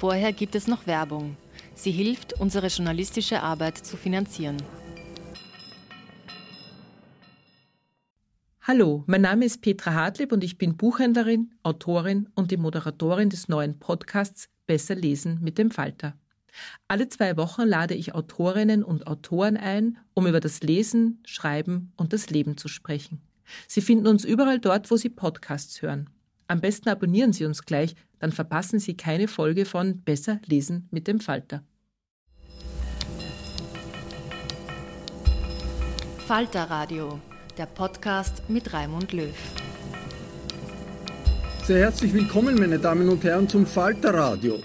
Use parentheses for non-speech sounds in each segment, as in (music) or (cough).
Vorher gibt es noch Werbung. Sie hilft, unsere journalistische Arbeit zu finanzieren. Hallo, mein Name ist Petra Hartlieb und ich bin Buchhändlerin, Autorin und die Moderatorin des neuen Podcasts Besser lesen mit dem Falter. Alle zwei Wochen lade ich Autorinnen und Autoren ein, um über das Lesen, Schreiben und das Leben zu sprechen. Sie finden uns überall dort, wo Sie Podcasts hören. Am besten abonnieren Sie uns gleich, dann verpassen Sie keine Folge von Besser lesen mit dem Falter. Falter Radio, der Podcast mit Raimund Löw. Sehr herzlich willkommen, meine Damen und Herren, zum Falter Radio.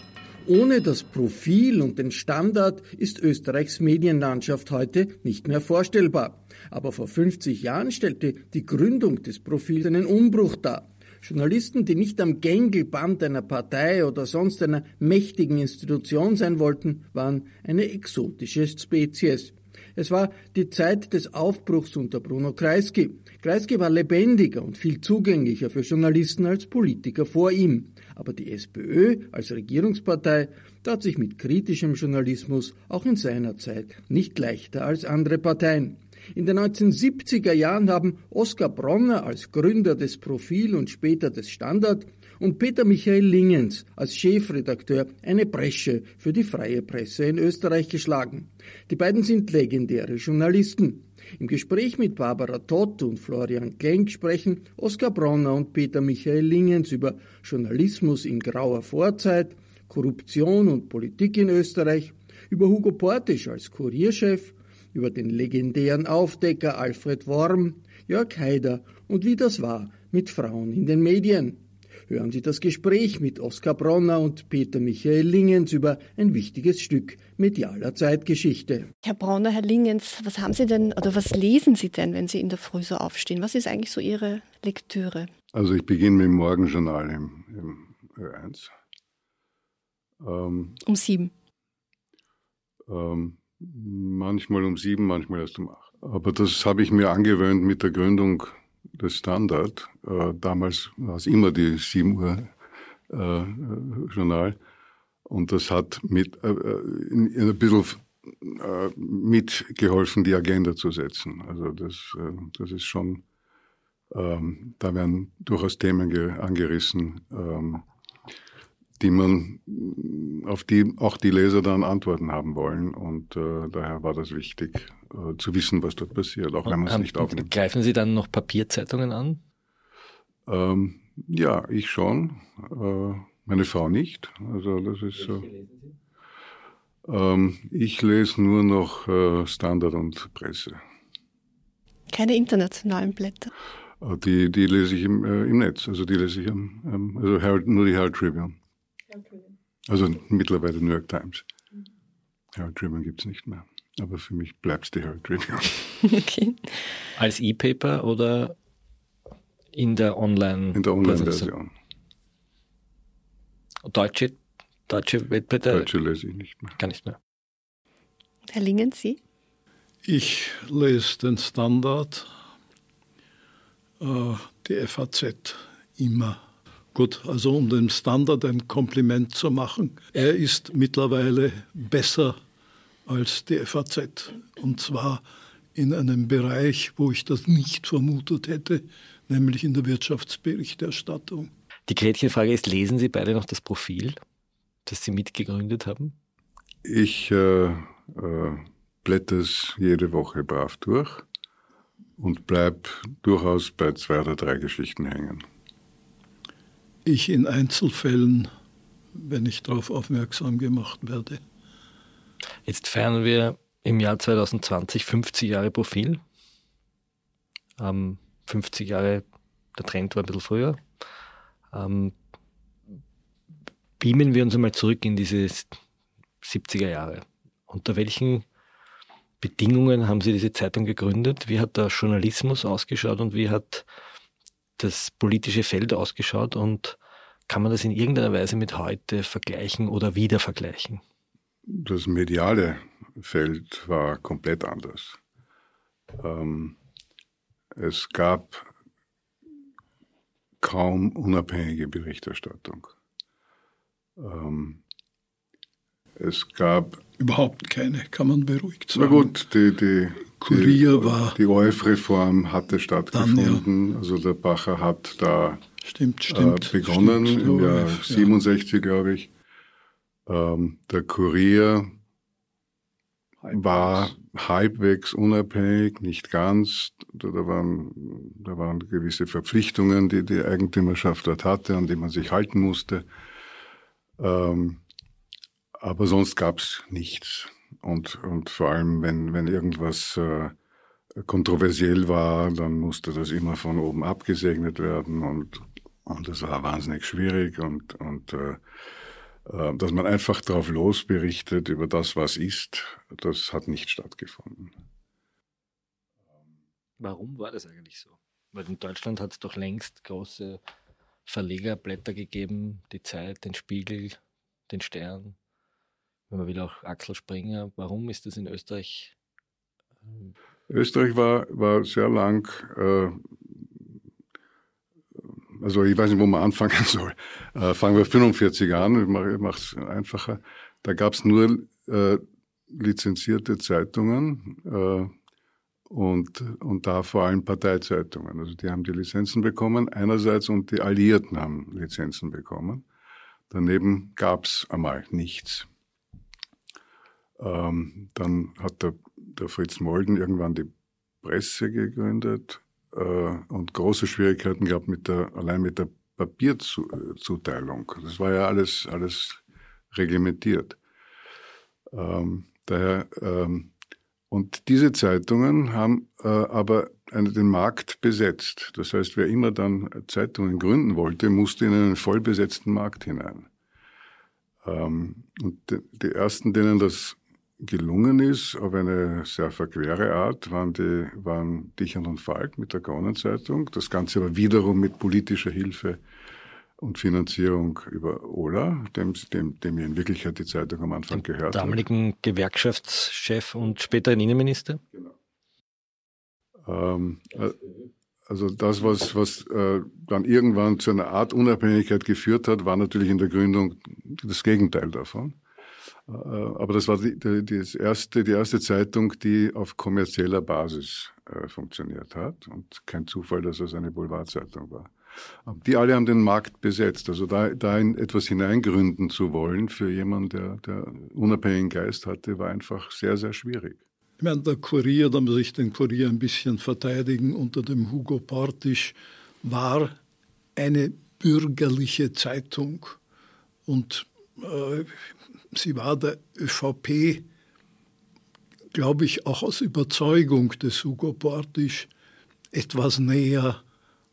Ohne das Profil und den Standard ist Österreichs Medienlandschaft heute nicht mehr vorstellbar. Aber vor 50 Jahren stellte die Gründung des Profils einen Umbruch dar. Journalisten, die nicht am Gängelband einer Partei oder sonst einer mächtigen Institution sein wollten, waren eine exotische Spezies. Es war die Zeit des Aufbruchs unter Bruno Kreisky. Kreisky war lebendiger und viel zugänglicher für Journalisten als Politiker vor ihm. Aber die SPÖ als Regierungspartei tat sich mit kritischem Journalismus auch in seiner Zeit nicht leichter als andere Parteien. In den 1970er Jahren haben Oskar Bronner als Gründer des Profil und später des Standard und Peter Michael Lingens als Chefredakteur eine Bresche für die freie Presse in Österreich geschlagen. Die beiden sind legendäre Journalisten. Im Gespräch mit Barbara Tott und Florian Klenk sprechen Oskar Bronner und Peter Michael Lingens über Journalismus in grauer Vorzeit, Korruption und Politik in Österreich, über Hugo Portisch als Kurierchef über den legendären Aufdecker Alfred Worm, Jörg Haider und wie das war mit Frauen in den Medien. Hören Sie das Gespräch mit Oskar Bronner und Peter Michael Lingens über ein wichtiges Stück medialer Zeitgeschichte. Herr Bronner, Herr Lingens, was haben Sie denn oder was lesen Sie denn, wenn Sie in der Früh so aufstehen? Was ist eigentlich so Ihre Lektüre? Also ich beginne mit dem Morgenjournal im, im Ö1. Ähm, um sieben. Ähm, manchmal um sieben, manchmal erst um acht. Aber das habe ich mir angewöhnt mit der Gründung des Standard. Äh, damals war es immer die 7 Uhr äh, Journal. Und das hat mit, äh, in ein bisschen äh, mitgeholfen, die Agenda zu setzen. Also das, äh, das ist schon, ähm, da werden durchaus Themen angerissen, ähm, die man, auf die auch die Leser dann Antworten haben wollen. Und äh, daher war das wichtig, äh, zu wissen, was dort passiert, auch wenn man es nicht aufnimmt. Greifen Sie dann noch Papierzeitungen an? Ähm, ja, ich schon. Äh, Meine Frau nicht. Also das ist so. Ähm, ich lese nur noch äh, Standard und Presse. Keine internationalen Blätter? Äh, die, die lese ich im, äh, im Netz. Also die lese ich am, ähm, also Herald, nur die Herald Tribune. Also mittlerweile New York Times. Herald Tribune gibt es nicht mehr. Aber für mich bleibt es die Herald Tribune. (laughs) okay. Als E-Paper oder in der Online? In der Online-Version. Deutsche, deutsche Wettbewerbe? Deutsche lese ich nicht mehr. Gar nicht mehr. Herr Lingen, Sie? Ich lese den Standard, äh, die FAZ immer. Gut, also um dem Standard ein Kompliment zu machen, er ist mittlerweile besser als die FAZ. Und zwar in einem Bereich, wo ich das nicht vermutet hätte, nämlich in der Wirtschaftsberichterstattung. Die Gretchenfrage ist, lesen Sie beide noch das Profil, das Sie mitgegründet haben? Ich äh, äh, blätter es jede Woche brav durch und bleib durchaus bei zwei oder drei Geschichten hängen. Ich in Einzelfällen, wenn ich darauf aufmerksam gemacht werde. Jetzt feiern wir im Jahr 2020 50 Jahre Profil. Ähm, 50 Jahre, der Trend war ein bisschen früher. Ähm, beamen wir uns einmal zurück in diese 70er Jahre. Unter welchen Bedingungen haben Sie diese Zeitung gegründet? Wie hat der Journalismus ausgeschaut und wie hat das politische Feld ausgeschaut? Und kann man das in irgendeiner Weise mit heute vergleichen oder wieder vergleichen? Das mediale Feld war komplett anders. Ähm, es gab kaum unabhängige Berichterstattung. Ähm, es gab überhaupt keine, kann man beruhigt sagen. Na gut, die, die, Kurier die, war die ORF-Reform hatte stattgefunden. Ja. Also der Bacher hat da stimmt, stimmt, äh, begonnen stimmt, im Jahr ORF, 67, ja. glaube ich. Ähm, der Kurier war halbwegs unabhängig, nicht ganz. Da, waren, da waren gewisse Verpflichtungen, die die Eigentümerschaft dort hatte, an die man sich halten musste. Ähm, aber sonst gab es nichts. Und, und vor allem, wenn, wenn irgendwas äh, kontroversiell war, dann musste das immer von oben abgesegnet werden. Und, und das war wahnsinnig schwierig. Und, und äh, äh, dass man einfach drauf losberichtet über das, was ist, das hat nicht stattgefunden. Warum war das eigentlich so? Weil in Deutschland hat es doch längst große Verlegerblätter gegeben, die Zeit, den Spiegel, den Stern, wenn man will auch Axel Springer. Warum ist das in Österreich? Ähm, Österreich war, war sehr lang äh, also ich weiß nicht, wo man anfangen (laughs) soll. Äh, fangen wir 45 an, ich mache es einfacher. Da gab es nur äh, lizenzierte Zeitungen äh, und, und da vor allem Parteizeitungen. Also die haben die Lizenzen bekommen einerseits und die Alliierten haben Lizenzen bekommen. Daneben gab es einmal nichts. Ähm, dann hat der, der Fritz Molden irgendwann die Presse gegründet äh, und große Schwierigkeiten gehabt mit der, allein mit der Papierzuteilung. Das war ja alles, alles reglementiert. Ähm, daher, ähm, und diese Zeitungen haben äh, aber einen, den Markt besetzt. Das heißt, wer immer dann Zeitungen gründen wollte, musste in einen vollbesetzten Markt hinein. Ähm, und die, die ersten, denen das gelungen ist, auf eine sehr verquere Art, waren, die, waren Dichern und Falk mit der Kronenzeitung. Das Ganze aber wiederum mit politischer Hilfe und Finanzierung über Ola, dem, dem, dem in Wirklichkeit die Zeitung am Anfang Dem gehört damaligen hat. Gewerkschaftschef und späteren Innenminister? Genau. Ähm, äh, also das, was, was äh, dann irgendwann zu einer Art Unabhängigkeit geführt hat, war natürlich in der Gründung das Gegenteil davon. Äh, aber das war die, die, das erste, die erste Zeitung, die auf kommerzieller Basis äh, funktioniert hat. Und kein Zufall, dass es eine Boulevardzeitung war. Die alle haben den Markt besetzt. Also da, da in etwas hineingründen zu wollen für jemanden, der, der unabhängigen Geist hatte, war einfach sehr, sehr schwierig. Ich meine, der Kurier, da muss ich den Kurier ein bisschen verteidigen, unter dem Hugo Portisch war eine bürgerliche Zeitung Und äh, sie war der ÖVP, glaube ich, auch aus Überzeugung des Hugo Portisch etwas näher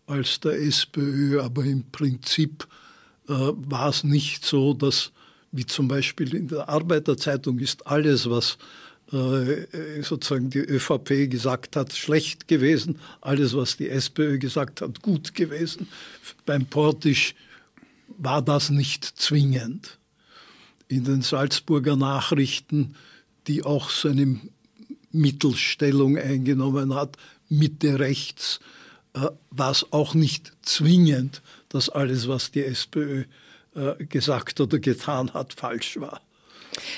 als der SPÖ, aber im Prinzip äh, war es nicht so, dass, wie zum Beispiel in der Arbeiterzeitung ist alles, was äh, sozusagen die ÖVP gesagt hat, schlecht gewesen, alles, was die SPÖ gesagt hat, gut gewesen. Beim Portisch war das nicht zwingend. In den Salzburger Nachrichten, die auch so eine Mittelstellung eingenommen hat, Mitte rechts, äh, war es auch nicht zwingend, dass alles, was die SPÖ äh, gesagt oder getan hat, falsch war.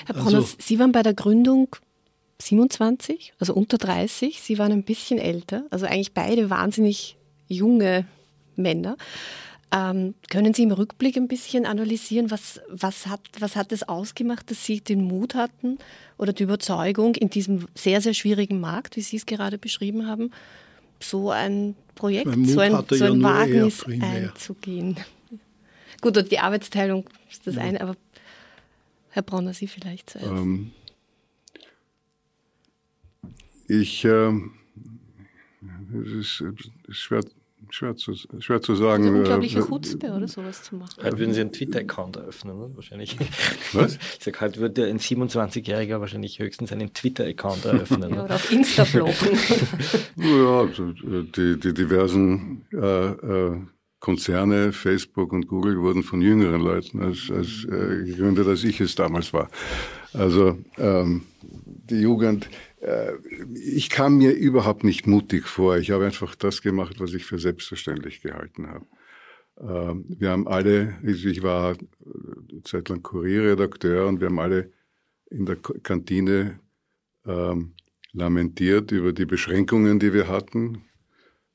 Herr Bronner, also, Sie waren bei der Gründung 27, also unter 30. Sie waren ein bisschen älter, also eigentlich beide wahnsinnig junge Männer. Ähm, können Sie im Rückblick ein bisschen analysieren, was, was, hat, was hat es ausgemacht, dass Sie den Mut hatten oder die Überzeugung, in diesem sehr, sehr schwierigen Markt, wie Sie es gerade beschrieben haben, so ein Projekt, so ein, so ein ja Wagnis einzugehen? (laughs) Gut, und die Arbeitsteilung ist das ja. eine, aber Herr Bronner, Sie vielleicht zuerst. Ähm, ich, äh, es ist schwer, schwer, zu, schwer zu sagen. Also unglaubliche äh, Chutzpe oder sowas zu machen. Halt würden Sie einen Twitter-Account eröffnen, ne? wahrscheinlich. Was? Ich sage halt, würde ein 27-Jähriger wahrscheinlich höchstens einen Twitter-Account (laughs) eröffnen. ja, oder auf Insta bloggen. (laughs) ja, also, die, die diversen äh, äh, Konzerne, Facebook und Google, wurden von jüngeren Leuten als, als äh, gegründet, als ich es damals war. Also ähm, die Jugend, äh, ich kam mir überhaupt nicht mutig vor. Ich habe einfach das gemacht, was ich für selbstverständlich gehalten habe. Ähm, wir haben alle, ich war eine Zeit lang Kurierredakteur und wir haben alle in der Kantine ähm, lamentiert über die Beschränkungen, die wir hatten,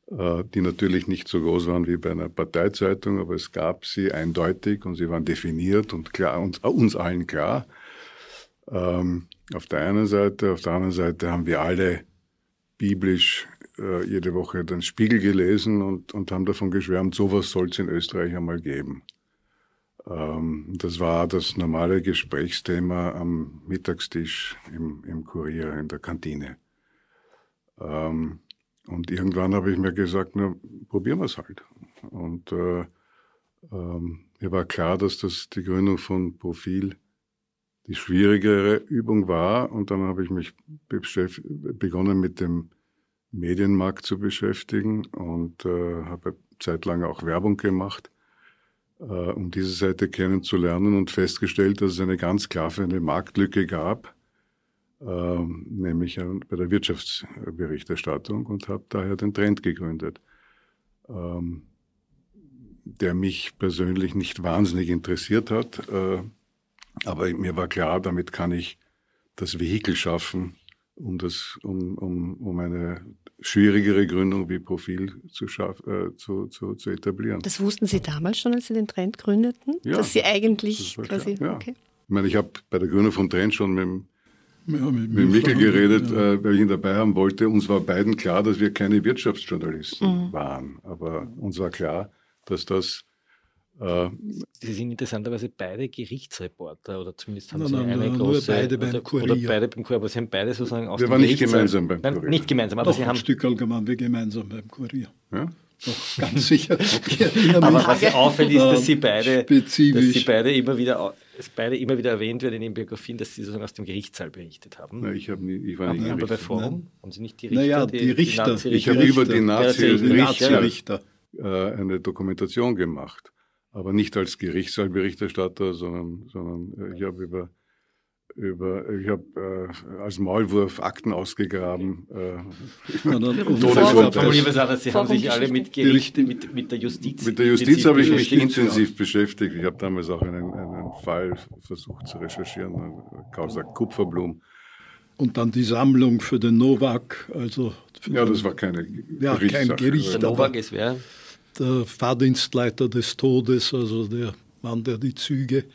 äh, die natürlich nicht so groß waren wie bei einer Parteizeitung, aber es gab sie eindeutig und sie waren definiert und klar, uns, uns allen klar. Ähm, auf der einen Seite, auf der anderen Seite haben wir alle biblisch äh, jede Woche den Spiegel gelesen und, und haben davon geschwärmt, sowas soll es in Österreich einmal geben. Ähm, das war das normale Gesprächsthema am Mittagstisch im, im Kurier, in der Kantine. Ähm, und irgendwann habe ich mir gesagt, na, probieren wir es halt. Und äh, ähm, mir war klar, dass das die Gründung von Profil die schwierigere Übung war. Und dann habe ich mich begonnen mit dem Medienmarkt zu beschäftigen und äh, habe zeitlang auch Werbung gemacht, äh, um diese Seite kennenzulernen und festgestellt, dass es eine ganz klar für eine Marktlücke gab, äh, nämlich bei der Wirtschaftsberichterstattung und habe daher den Trend gegründet, ähm, der mich persönlich nicht wahnsinnig interessiert hat. Äh, aber mir war klar, damit kann ich das Vehikel schaffen, um, das, um, um, um eine schwierigere Gründung wie Profil zu, schaff, äh, zu, zu, zu etablieren. Das wussten Sie damals schon, als Sie den Trend gründeten? Ja, dass Sie eigentlich das quasi. Ja. Okay. Ich meine, ich habe bei der Gründung von Trend schon mit dem ja, mit, mit Mikkel geredet, ja. äh, weil ich ihn dabei haben wollte. Uns war beiden klar, dass wir keine Wirtschaftsjournalisten mhm. waren. Aber uns war klar, dass das Sie sind interessanterweise beide Gerichtsreporter oder zumindest haben nein, Sie nein, eine nein, große. Nur beide beim oder, Kurier. Oder beide beim Kurier, aber Sie haben beide sozusagen aus Wir waren nicht gemeinsam beim Kurier. Nein, nicht gemeinsam, aber Doch, Sie haben. Ein Stück waren wir gemeinsam beim Kurier. Ja? Doch, ganz sicher. (laughs) aber was auffällt, ist, dass Sie beide, spezifisch. dass Sie beide immer wieder dass beide immer wieder erwähnt werden in den Biografien, dass Sie sozusagen aus dem Gerichtssaal berichtet haben. Nein, ich, hab nie, ich war nicht Aber bei Forum haben Sie nicht die Richter? Naja, die, die Richter. Die ich habe über die Nazi-Richter Nazi äh, eine Dokumentation gemacht aber nicht als Gerichtssaal-Berichterstatter, sondern, sondern äh, ich habe über über, ich habe äh, als Maulwurf Akten ausgegraben. Äh, (laughs) (laughs) Todesprozess. Sie haben sich alle mit Gerichte, mit, mit der Justiz. Mit der Justiz habe ich mich intensiv beschäftigt. Ich habe damals auch einen, einen Fall versucht zu recherchieren, Causa Kupferblum. Und dann die Sammlung für den Novak. Also ja, das war keine ja, kein Gericht. Der Novak ist wer? Der Fahrdienstleiter des Todes, also der Mann, der die Züge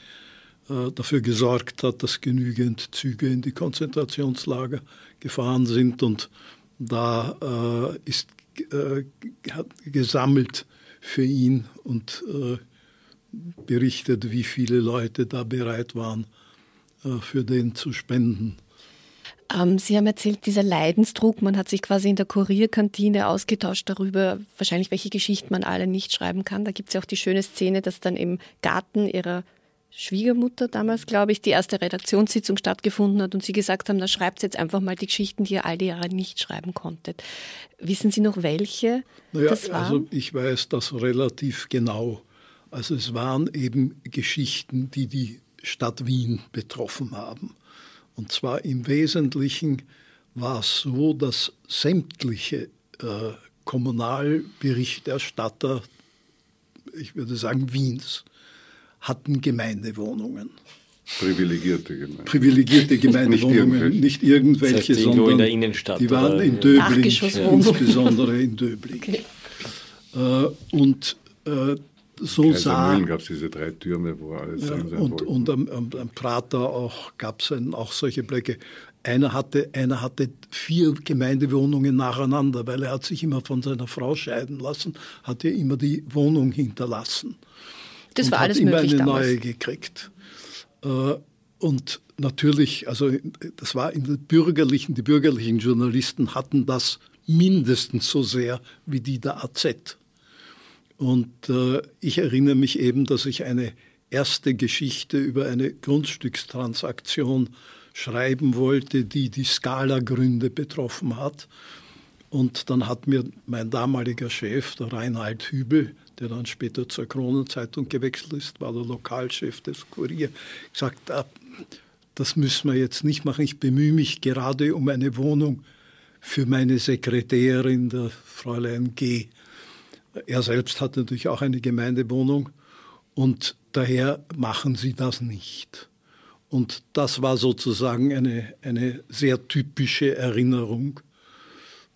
äh, dafür gesorgt hat, dass genügend Züge in die Konzentrationslager gefahren sind. Und da äh, ist äh, gesammelt für ihn und äh, berichtet, wie viele Leute da bereit waren, äh, für den zu spenden. Ähm, Sie haben erzählt, dieser Leidensdruck, man hat sich quasi in der Kurierkantine ausgetauscht darüber, wahrscheinlich welche Geschichten man alle nicht schreiben kann. Da gibt es ja auch die schöne Szene, dass dann im Garten ihrer Schwiegermutter damals, glaube ich, die erste Redaktionssitzung stattgefunden hat und Sie gesagt haben, da schreibt jetzt einfach mal die Geschichten, die ihr all die Jahre nicht schreiben konntet. Wissen Sie noch welche naja, das waren? Also ich weiß das relativ genau. Also es waren eben Geschichten, die die Stadt Wien betroffen haben. Und zwar im Wesentlichen war es so, dass sämtliche äh, Kommunalberichterstatter, ich würde sagen Wiens, hatten Gemeindewohnungen. Privilegierte (laughs) Gemeindewohnungen. Privilegierte Gemeindewohnungen, nicht, nicht irgendwelche, das heißt, sondern in der Innenstadt, die waren in Döbling, insbesondere in Döbling. Okay. Äh, und äh, so Kaiser sah. gab es diese drei Türme, wo alles ja, Und, und am, am, am Prater auch gab es auch solche Blöcke. Einer hatte, einer hatte vier Gemeindewohnungen nacheinander, weil er hat sich immer von seiner Frau scheiden lassen, hat ihr immer die Wohnung hinterlassen. Das war alles hat möglich immer eine damals. neue gekriegt. Äh, und natürlich, also das war in den bürgerlichen, die bürgerlichen Journalisten hatten das mindestens so sehr wie die der AZ. Und äh, ich erinnere mich eben, dass ich eine erste Geschichte über eine Grundstückstransaktion schreiben wollte, die die Skala-Gründe betroffen hat. Und dann hat mir mein damaliger Chef, der Reinhard Hübel, der dann später zur Kronenzeitung gewechselt ist, war der Lokalchef des Kurier, gesagt, ah, das müssen wir jetzt nicht machen. Ich bemühe mich gerade um eine Wohnung für meine Sekretärin, der Fräulein G. Er selbst hat natürlich auch eine Gemeindewohnung und daher machen sie das nicht. Und das war sozusagen eine, eine sehr typische Erinnerung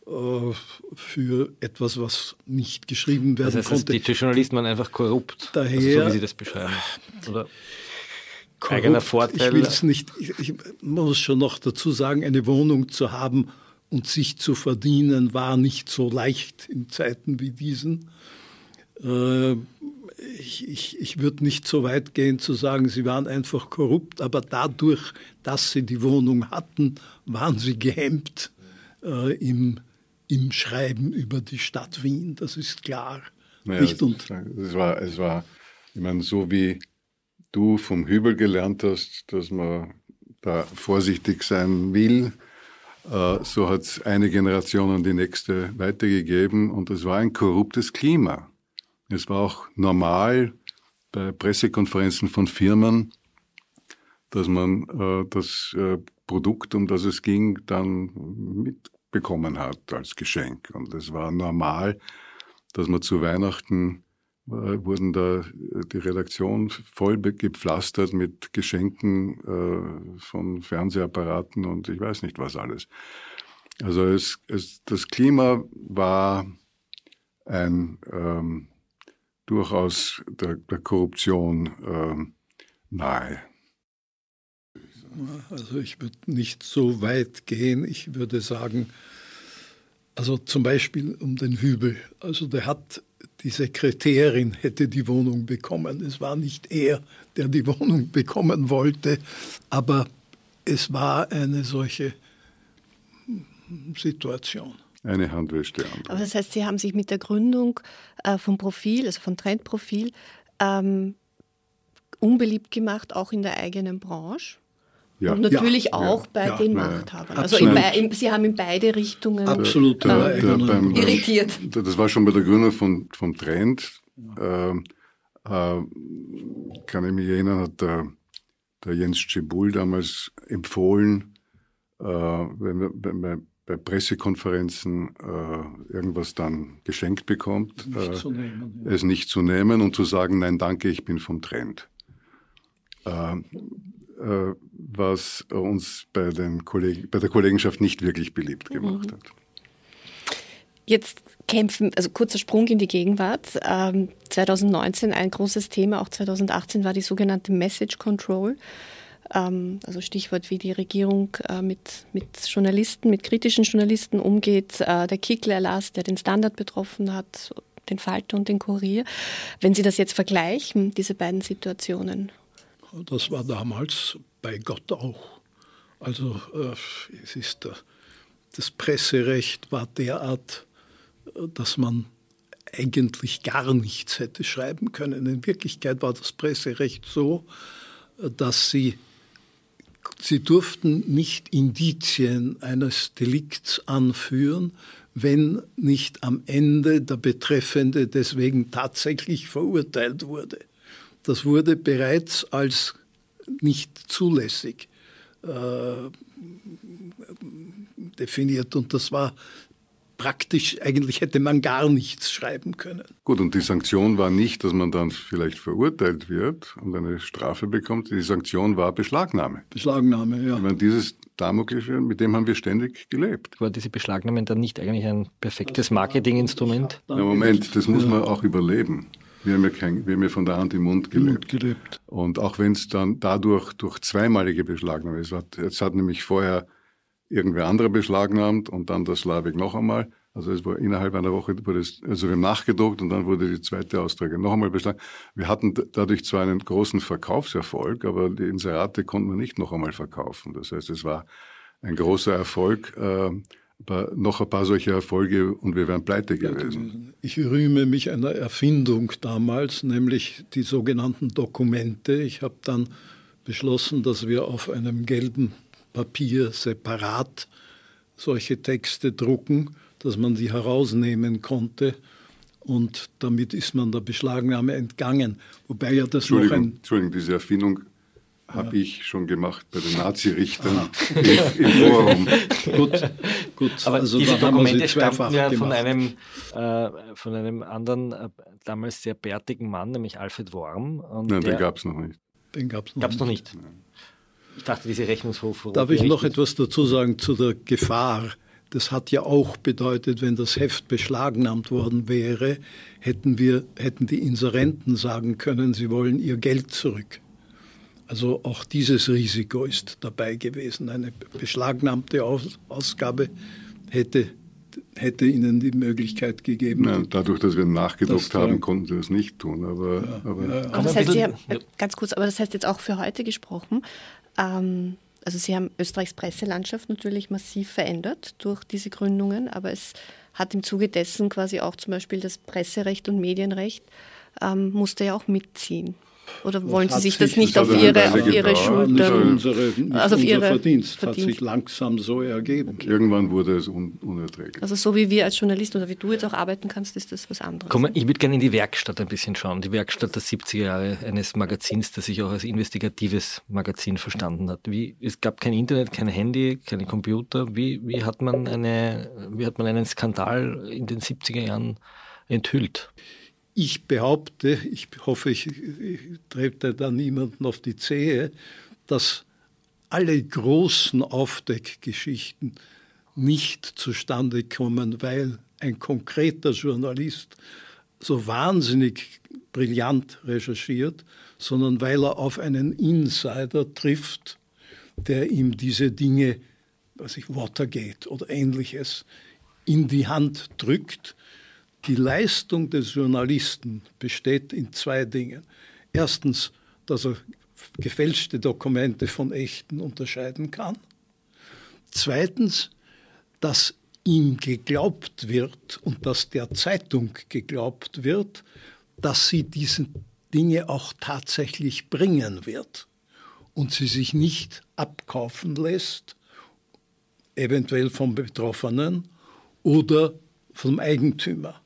äh, für etwas, was nicht geschrieben werden das heißt, konnte. Die Journalisten waren einfach korrupt, daher, also so wie Sie das beschreiben. Oder korrupt, eigener Vorteil. Ich will es nicht, ich, ich muss schon noch dazu sagen, eine Wohnung zu haben, und sich zu verdienen war nicht so leicht in Zeiten wie diesen. Äh, ich, ich, ich würde nicht so weit gehen zu sagen, sie waren einfach korrupt, aber dadurch, dass sie die Wohnung hatten, waren sie gehemmt äh, im, im Schreiben über die Stadt Wien. Das ist klar. Naja, nicht es, es, war, es war, ich meine, so wie du vom Hübel gelernt hast, dass man da vorsichtig sein will, so hat es eine Generation an die nächste weitergegeben und es war ein korruptes Klima. Es war auch normal bei Pressekonferenzen von Firmen, dass man äh, das äh, Produkt, um das es ging, dann mitbekommen hat als Geschenk. Und es war normal, dass man zu Weihnachten äh, wurden da äh, die Redaktion voll gepflastert mit Geschenken äh, von Fernsehapparaten und ich weiß nicht was alles. Also es, es, das Klima war ein ähm, durchaus der, der Korruption ähm, nahe. Also ich würde nicht so weit gehen. Ich würde sagen, also zum Beispiel um den Hübel. Also der hat die Sekretärin hätte die Wohnung bekommen. Es war nicht er, der die Wohnung bekommen wollte, aber es war eine solche Situation. Eine Hand wäscht die andere. Aber das heißt, Sie haben sich mit der Gründung äh, vom Profil, also von Trendprofil, ähm, unbeliebt gemacht, auch in der eigenen Branche? Ja. Und natürlich ja, auch ja, bei ja, den Machthabern. Also in, in, Sie haben in beide Richtungen Absolut, äh, beim, irritiert. Das war schon bei der Gründung von, vom Trend. Äh, äh, kann ich mich erinnern, hat der, der Jens Cebul damals empfohlen, äh, wenn, wir, wenn man bei Pressekonferenzen äh, irgendwas dann geschenkt bekommt, nicht äh, nehmen, es nicht zu nehmen und zu sagen, nein, danke, ich bin vom Trend. Äh, was uns bei, den Kollegen, bei der Kollegenschaft nicht wirklich beliebt gemacht mhm. hat. Jetzt kämpfen, also kurzer Sprung in die Gegenwart. Ähm, 2019 ein großes Thema, auch 2018 war die sogenannte Message Control. Ähm, also Stichwort, wie die Regierung äh, mit, mit Journalisten, mit kritischen Journalisten umgeht. Äh, der Kickl-Erlass, der den Standard betroffen hat, den Falter und den Kurier. Wenn Sie das jetzt vergleichen, diese beiden Situationen. Das war damals bei Gott auch. Also äh, es ist, äh, das Presserecht war derart, äh, dass man eigentlich gar nichts hätte schreiben können. In Wirklichkeit war das Presserecht so, dass sie, sie durften nicht Indizien eines Delikts anführen, wenn nicht am Ende der Betreffende deswegen tatsächlich verurteilt wurde. Das wurde bereits als nicht zulässig äh, definiert und das war praktisch, eigentlich hätte man gar nichts schreiben können. Gut, und die Sanktion war nicht, dass man dann vielleicht verurteilt wird und eine Strafe bekommt. Die Sanktion war Beschlagnahme. Beschlagnahme, ja. Ich meine, dieses Damoklische, mit dem haben wir ständig gelebt. War diese Beschlagnahme dann nicht eigentlich ein perfektes Marketinginstrument? Na Moment, das muss man auch überleben. Wir haben ja, kein, wir haben ja von der Hand im Mund gelebt. gelebt. Und auch wenn es dann dadurch durch zweimalige Beschlagnahme ist, jetzt hat nämlich vorher irgendwer andere beschlagnahmt und dann der Slavik noch einmal. Also es war innerhalb einer Woche wurde es, also wir haben nachgedruckt und dann wurde die zweite Austrage noch einmal beschlagnahmt. Wir hatten dadurch zwar einen großen Verkaufserfolg, aber die Inserate konnten wir nicht noch einmal verkaufen. Das heißt, es war ein großer Erfolg, äh, aber noch ein paar solche Erfolge und wir wären pleite gewesen. Ich rühme mich einer Erfindung damals, nämlich die sogenannten Dokumente. Ich habe dann beschlossen, dass wir auf einem gelben Papier separat solche Texte drucken, dass man die herausnehmen konnte. Und damit ist man der Beschlagnahme entgangen. Wobei ja das noch ein. Entschuldigung, diese Erfindung habe ja. ich schon gemacht bei den Nazi-Richtern im, im, Forum. gut, gut. Aber also diese Dokumente stammten ja von einem, äh, von einem anderen, äh, damals sehr bärtigen Mann, nämlich Alfred Worm. Nein, den gab es noch nicht. Den gab es noch, noch, nicht. Ich dachte, diese Rechnungshof. Darf ich noch etwas dazu sagen zu der Gefahr? Das hat ja auch bedeutet, wenn das Heft beschlagnahmt worden wäre, hätten wir, hätten die Inserenten sagen können, sie wollen ihr Geld zurück. Also auch dieses Risiko ist dabei gewesen. Eine beschlagnahmte Ausgabe hätte, hätte ihnen die Möglichkeit gegeben. Ja, dadurch, dass wir nachgedruckt haben, äh, konnten sie das nicht tun. Aber, ja, aber, ja. aber das heißt, Sie haben, ganz kurz, aber das heißt jetzt auch für heute gesprochen. Ähm, also Sie haben Österreichs Presselandschaft natürlich massiv verändert durch diese Gründungen, aber es hat im Zuge dessen quasi auch zum Beispiel das Presserecht und Medienrecht ähm, musste ja auch mitziehen. Oder wollen Sie sich das nicht auf Ihre, auf Ihre Schulter? Unsere, also auf Ihre Verdienst, Verdienst, hat sich langsam so ergeben. Irgendwann wurde es un unerträglich. Also so wie wir als Journalist oder wie du jetzt auch arbeiten kannst, ist das was anderes. Komm, ich würde gerne in die Werkstatt ein bisschen schauen. Die Werkstatt der 70er Jahre eines Magazins, das sich auch als investigatives Magazin verstanden hat. Wie, es gab kein Internet, kein Handy, keine Computer. Wie, wie, hat man eine, wie hat man einen Skandal in den 70er Jahren enthüllt? Ich behaupte, ich hoffe, ich, ich trete da niemanden auf die Zehe, dass alle großen Aufdeckgeschichten nicht zustande kommen, weil ein konkreter Journalist so wahnsinnig brillant recherchiert, sondern weil er auf einen Insider trifft, der ihm diese Dinge, was ich Watergate oder ähnliches, in die Hand drückt die Leistung des Journalisten besteht in zwei Dingen. Erstens, dass er gefälschte Dokumente von echten unterscheiden kann. Zweitens, dass ihm geglaubt wird und dass der Zeitung geglaubt wird, dass sie diese Dinge auch tatsächlich bringen wird und sie sich nicht abkaufen lässt, eventuell vom Betroffenen oder vom Eigentümer.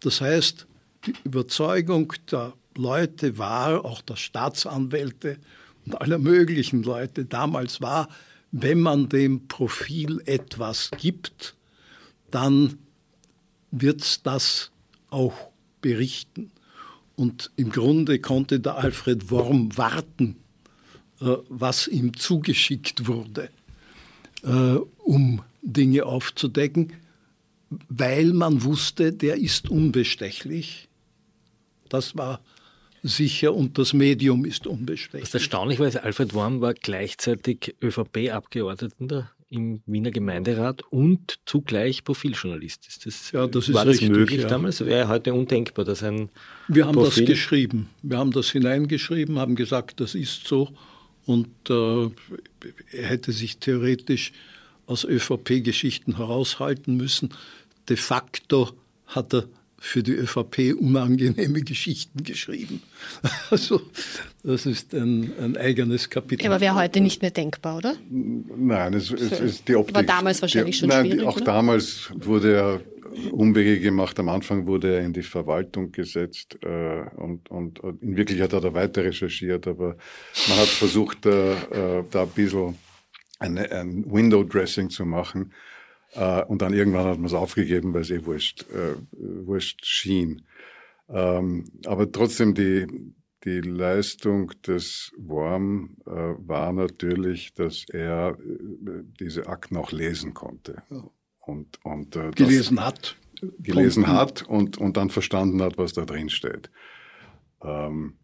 Das heißt, die Überzeugung der Leute war, auch der Staatsanwälte und aller möglichen Leute damals war, wenn man dem Profil etwas gibt, dann wird das auch berichten. Und im Grunde konnte der Alfred Worm warten, äh, was ihm zugeschickt wurde, äh, um Dinge aufzudecken weil man wusste, der ist unbestechlich. Das war sicher und das Medium ist unbestechlich. Das ist erstaunlich, weil Alfred Worm war gleichzeitig ÖVP-Abgeordneter im Wiener Gemeinderat und zugleich Profiljournalist ist. Das, ja, das ist war das richtig, möglich ja. damals? Wäre heute undenkbar, dass ein Wir haben Profil das geschrieben. Wir haben das hineingeschrieben, haben gesagt, das ist so. Und äh, er hätte sich theoretisch aus ÖVP-Geschichten heraushalten müssen. De facto hat er für die ÖVP unangenehme Geschichten geschrieben. (laughs) Also das ist ein, ein eigenes Kapitel. Aber wäre heute nicht mehr denkbar, oder? Nein, es, es ist die Optik. War damals wahrscheinlich die, schon nein, schwierig, Auch oder? damals wurde er Umwege gemacht. Am Anfang wurde er in die Verwaltung gesetzt äh, und, und, und in Wirklichkeit hat er weiter recherchiert, aber man hat versucht, äh, äh, da ein bisschen eine, ein Window-Dressing zu machen. Äh, und dann irgendwann hat man es aufgegeben, weil es eh wurscht, äh, wurscht schien. Ähm, aber trotzdem die, die Leistung des Worm äh, war natürlich, dass er äh, diese Akten auch lesen konnte. Und, und äh, gelesen hat. gelesen Punkten. hat und, und dann verstanden hat, was da drin steht. Ähm,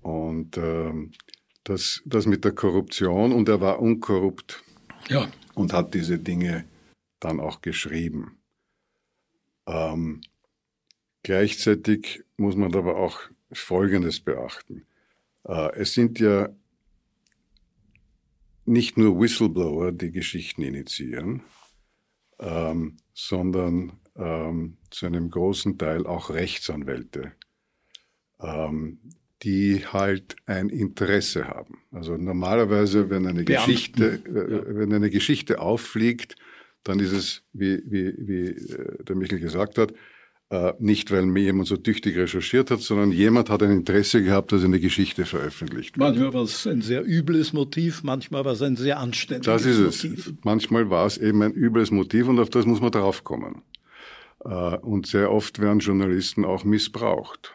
und ähm, das, das mit der Korruption, und er war unkorrupt Ja, und hat diese Dinge dann auch geschrieben. Ähm, gleichzeitig muss man aber auch Folgendes beachten. Äh, es sind ja nicht nur Whistleblower, die Geschichten initiieren, ähm, sondern ähm, zu einem großen Teil auch Rechtsanwälte, ähm, die halt ein Interesse haben. Also normalerweise, wenn eine Beamten, Geschichte, äh, wenn eine Geschichte auffliegt, dann ist es, wie, wie, wie äh, der Michael gesagt hat, äh, nicht, weil mir jemand so tüchtig recherchiert hat, sondern jemand hat ein Interesse gehabt, dass eine Geschichte veröffentlicht wird. manchmal war es ein sehr übles Motiv, manchmal war es ein sehr anständiges Das ist es. Motiv. Manchmal war es eben ein übles Motiv und auf das muss man draufkommen. Und sehr oft werden Journalisten auch missbraucht.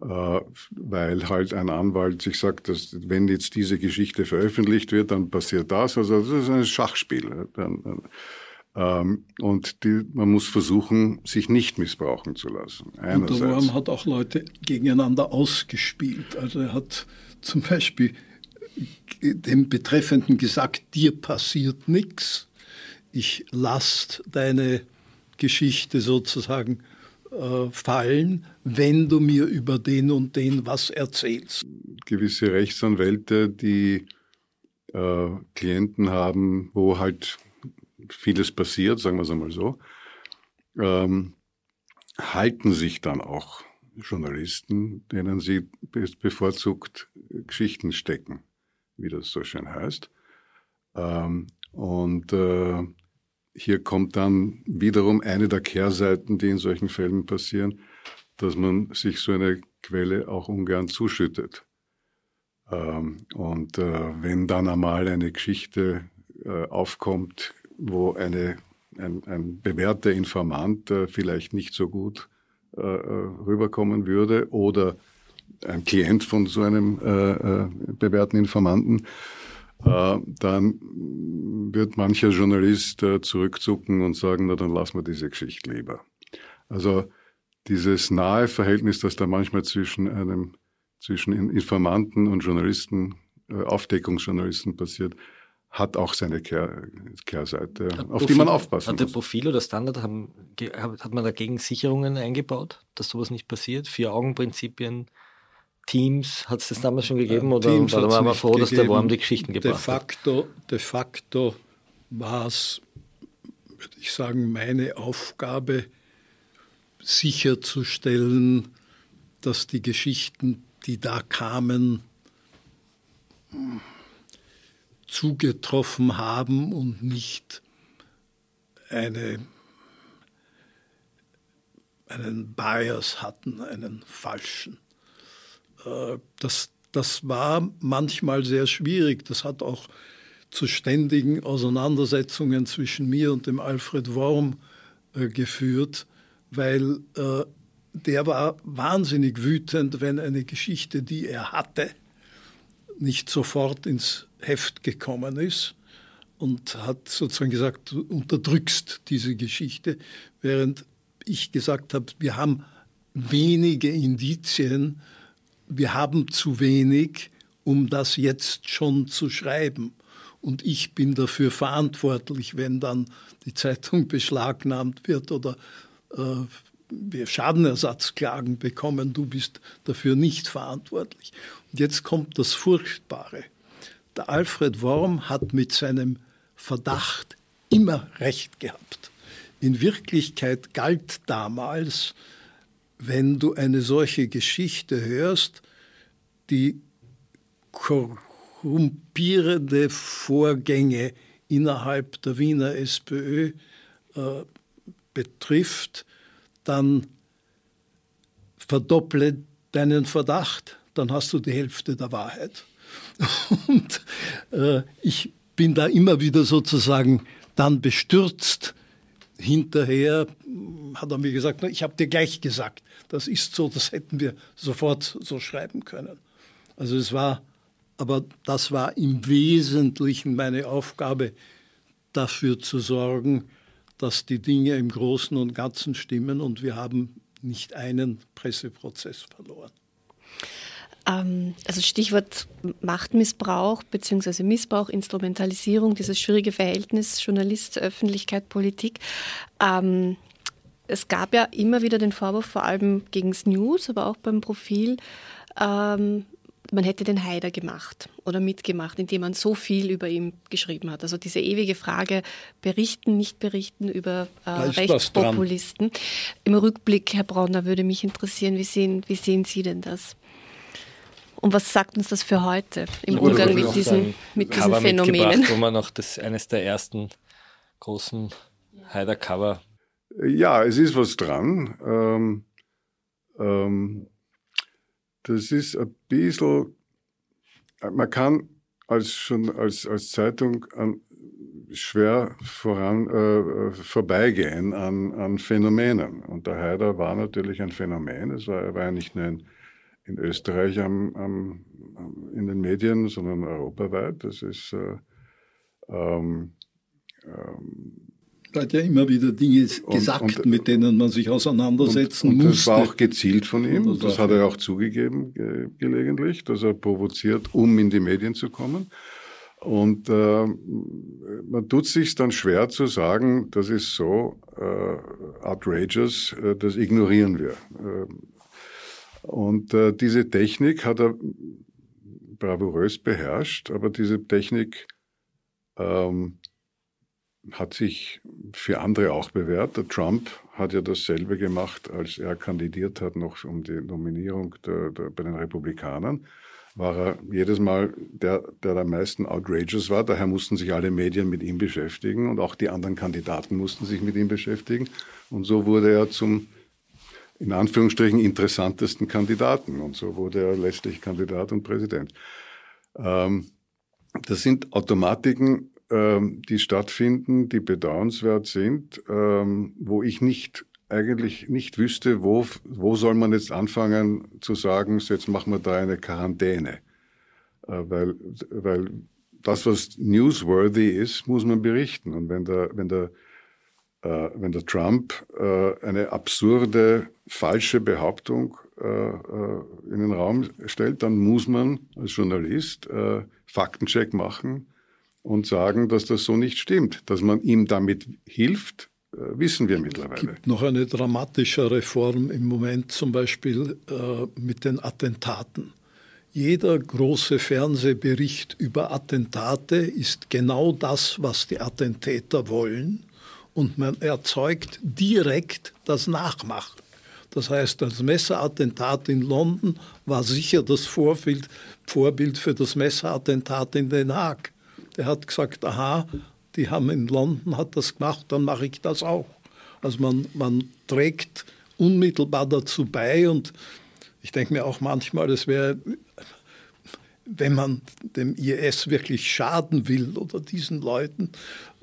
Äh, Weil halt ein Anwalt sich sagt, dass wenn jetzt diese Geschichte veröffentlicht wird, dann passiert das. Also das ist ein Schachspiel. Ähm, Und die, man muss versuchen, sich nicht missbrauchen zu lassen. Und der Einerseits. Worm hat auch Leute gegeneinander ausgespielt. Also er hat zum Beispiel dem Betreffenden gesagt, dir passiert nichts. Ich lasse deine Geschichte sozusagen äh, fallen, wenn du mir über den und den was erzählst. gewisse Rechtsanwälte, die äh, Klienten haben, wo halt vieles passiert, sagen wir es einmal so, ähm, halten sich dann auch Journalisten, denen sie be bevorzugt Geschichten stecken, wie das so schön heißt. Ähm, und äh, hier kommt dann wiederum eine der Kehrseiten, die in solchen Fällen passieren, dass man sich so eine Quelle auch ungern zuschüttet. Ähm, und äh, wenn dann einmal eine Geschichte äh, aufkommt, wo eine, ein, ein bewährter Informant äh, vielleicht nicht so gut rüberkommen würde oder ein Klient von so einem äh, äh, bewährten Informanten, dann wird mancher Journalist äh, zurückzucken und sagen, na dann lassen wir diese Geschichte lieber. Also dieses nahe Verhältnis, das da manchmal zwischen einem zwischen Informanten und Journalisten, äh, Aufdeckungsjournalisten passiert, hat auch seine Kehr, Kehrseite, Hat auf die man Profil- aufpassen Hat der muss. Profil oder Standard haben, hat man dagegen Sicherungen eingebaut, dass sowas nicht passiert? Vier-Augen-Prinzipien, Teams, hat es das damals schon gegeben? oder Teams war hat's man nicht froh, dass der. Worm die Geschichten de gebracht hat? facto, De facto war es, würde ich sagen, meine Aufgabe, sicherzustellen, dass die Geschichten, die da kamen, zugetroffen haben und nicht eine, einen Bias hatten, einen falschen. Äh, Das, das war manchmal sehr schwierig. Das hat auch zu ständigen Auseinandersetzungen zwischen mir und dem Alfred Worm äh, geführt, weil äh, der war wahnsinnig wütend, wenn eine Geschichte, die er hatte, nicht sofort ins Heft gekommen ist und hat sozusagen gesagt, du unterdrückst diese Geschichte, während ich gesagt habe, wir haben wenige Indizien, wir haben zu wenig, um das jetzt schon zu schreiben. und ich bin dafür verantwortlich, wenn dann die Zeitung (laughs) beschlagnahmt wird oder äh, wir Schadenersatzklagen bekommen, du bist dafür nicht verantwortlich. Und jetzt kommt das Furchtbare. Der Alfred Worm hat mit seinem Verdacht immer recht gehabt. In Wirklichkeit galt damals, wenn du eine solche Geschichte hörst, die korrumpierende Vorgänge innerhalb der Wiener SPÖ äh, betrifft, dann verdopple deinen Verdacht, dann hast du die Hälfte der Wahrheit. (laughs) Und äh, ich bin da immer wieder sozusagen dann bestürzt. Hinterher hat er mir gesagt, ich habe dir gleich gesagt, das ist so, das hätten wir sofort so schreiben können. Also es war, aber das war im Wesentlichen meine Aufgabe, dafür zu sorgen, dass die Dinge im Großen und Ganzen stimmen und wir haben nicht einen Presseprozess verloren. Ähm, also Stichwort Machtmissbrauch bzw. Missbrauch, Instrumentalisierung, dieses schwierige Verhältnis Journalist, Öffentlichkeit, Politik. Ähm, es gab ja immer wieder den Vorwurf, vor allem gegen News, aber auch beim Profil, ähm, man hätte den Haider gemacht oder mitgemacht, indem man so viel über ihn geschrieben hat. Also diese ewige Frage, berichten, nicht berichten über äh, Rechtspopulisten. Im Rückblick, Herr Bronner, würde mich interessieren, wie sehen, wie sehen Sie denn das? Und was sagt uns das für heute im Umgang mit diesen, sagen, mit diesen Phänomenen? Wo man noch das eines der ersten großen Haider-Cover. Ja, es ist was dran. Ähm, ähm, das ist ein bisschen, man kann als, schon als, als Zeitung an, schwer voran, äh, vorbeigehen an, an Phänomenen. Und der Haider war natürlich ein Phänomen. Es war, er war ja nicht nur ein in Österreich am, am, in den Medien, sondern europaweit. Das ist äh, ähm, ähm, hat ja immer wieder Dinge gesagt, und, und, mit denen man sich auseinandersetzen und, und musste. Das war auch gezielt von ihm. Das, das hat er auch zugegeben ge gelegentlich, dass er provoziert, um in die Medien zu kommen. Und äh, man tut sich dann schwer zu sagen, das ist so äh, outrageous, äh, das ignorieren wir. Äh, und äh, diese Technik hat er bravourös beherrscht, aber diese Technik ähm, hat sich für andere auch bewährt. Der Trump hat ja dasselbe gemacht, als er kandidiert hat, noch um die Nominierung der, der, bei den Republikanern. War er jedes Mal der, der am meisten outrageous war. Daher mussten sich alle Medien mit ihm beschäftigen und auch die anderen Kandidaten mussten sich mit ihm beschäftigen. Und so wurde er zum in Anführungsstrichen interessantesten Kandidaten. Und so wurde er letztlich Kandidat und Präsident. Ähm, das sind Automatiken, ähm, die stattfinden, die bedauernswert sind, ähm, wo ich nicht eigentlich nicht wüsste, wo, wo soll man jetzt anfangen zu sagen, jetzt machen wir da eine Quarantäne. Äh, weil, weil das, was newsworthy ist, muss man berichten. Und wenn der, wenn der äh, wenn der Trump äh, eine absurde, falsche Behauptung äh, in den Raum stellt, dann muss man als Journalist Faktencheck machen und sagen, dass das so nicht stimmt. Dass man ihm damit hilft, wissen wir mittlerweile. Es gibt noch eine dramatischere Form im Moment, zum Beispiel mit den Attentaten. Jeder große Fernsehbericht über Attentate ist genau das, was die Attentäter wollen und man erzeugt direkt das Nachmachen. Das heißt, das Messerattentat in London war sicher das Vorbild, Vorbild für das Messerattentat in Den Haag. Der hat gesagt, aha, die haben in London hat das gemacht, dann mache ich das auch. Also man, man trägt unmittelbar dazu bei und ich denke mir auch manchmal, es wäre, wenn man dem IS wirklich schaden will oder diesen Leuten,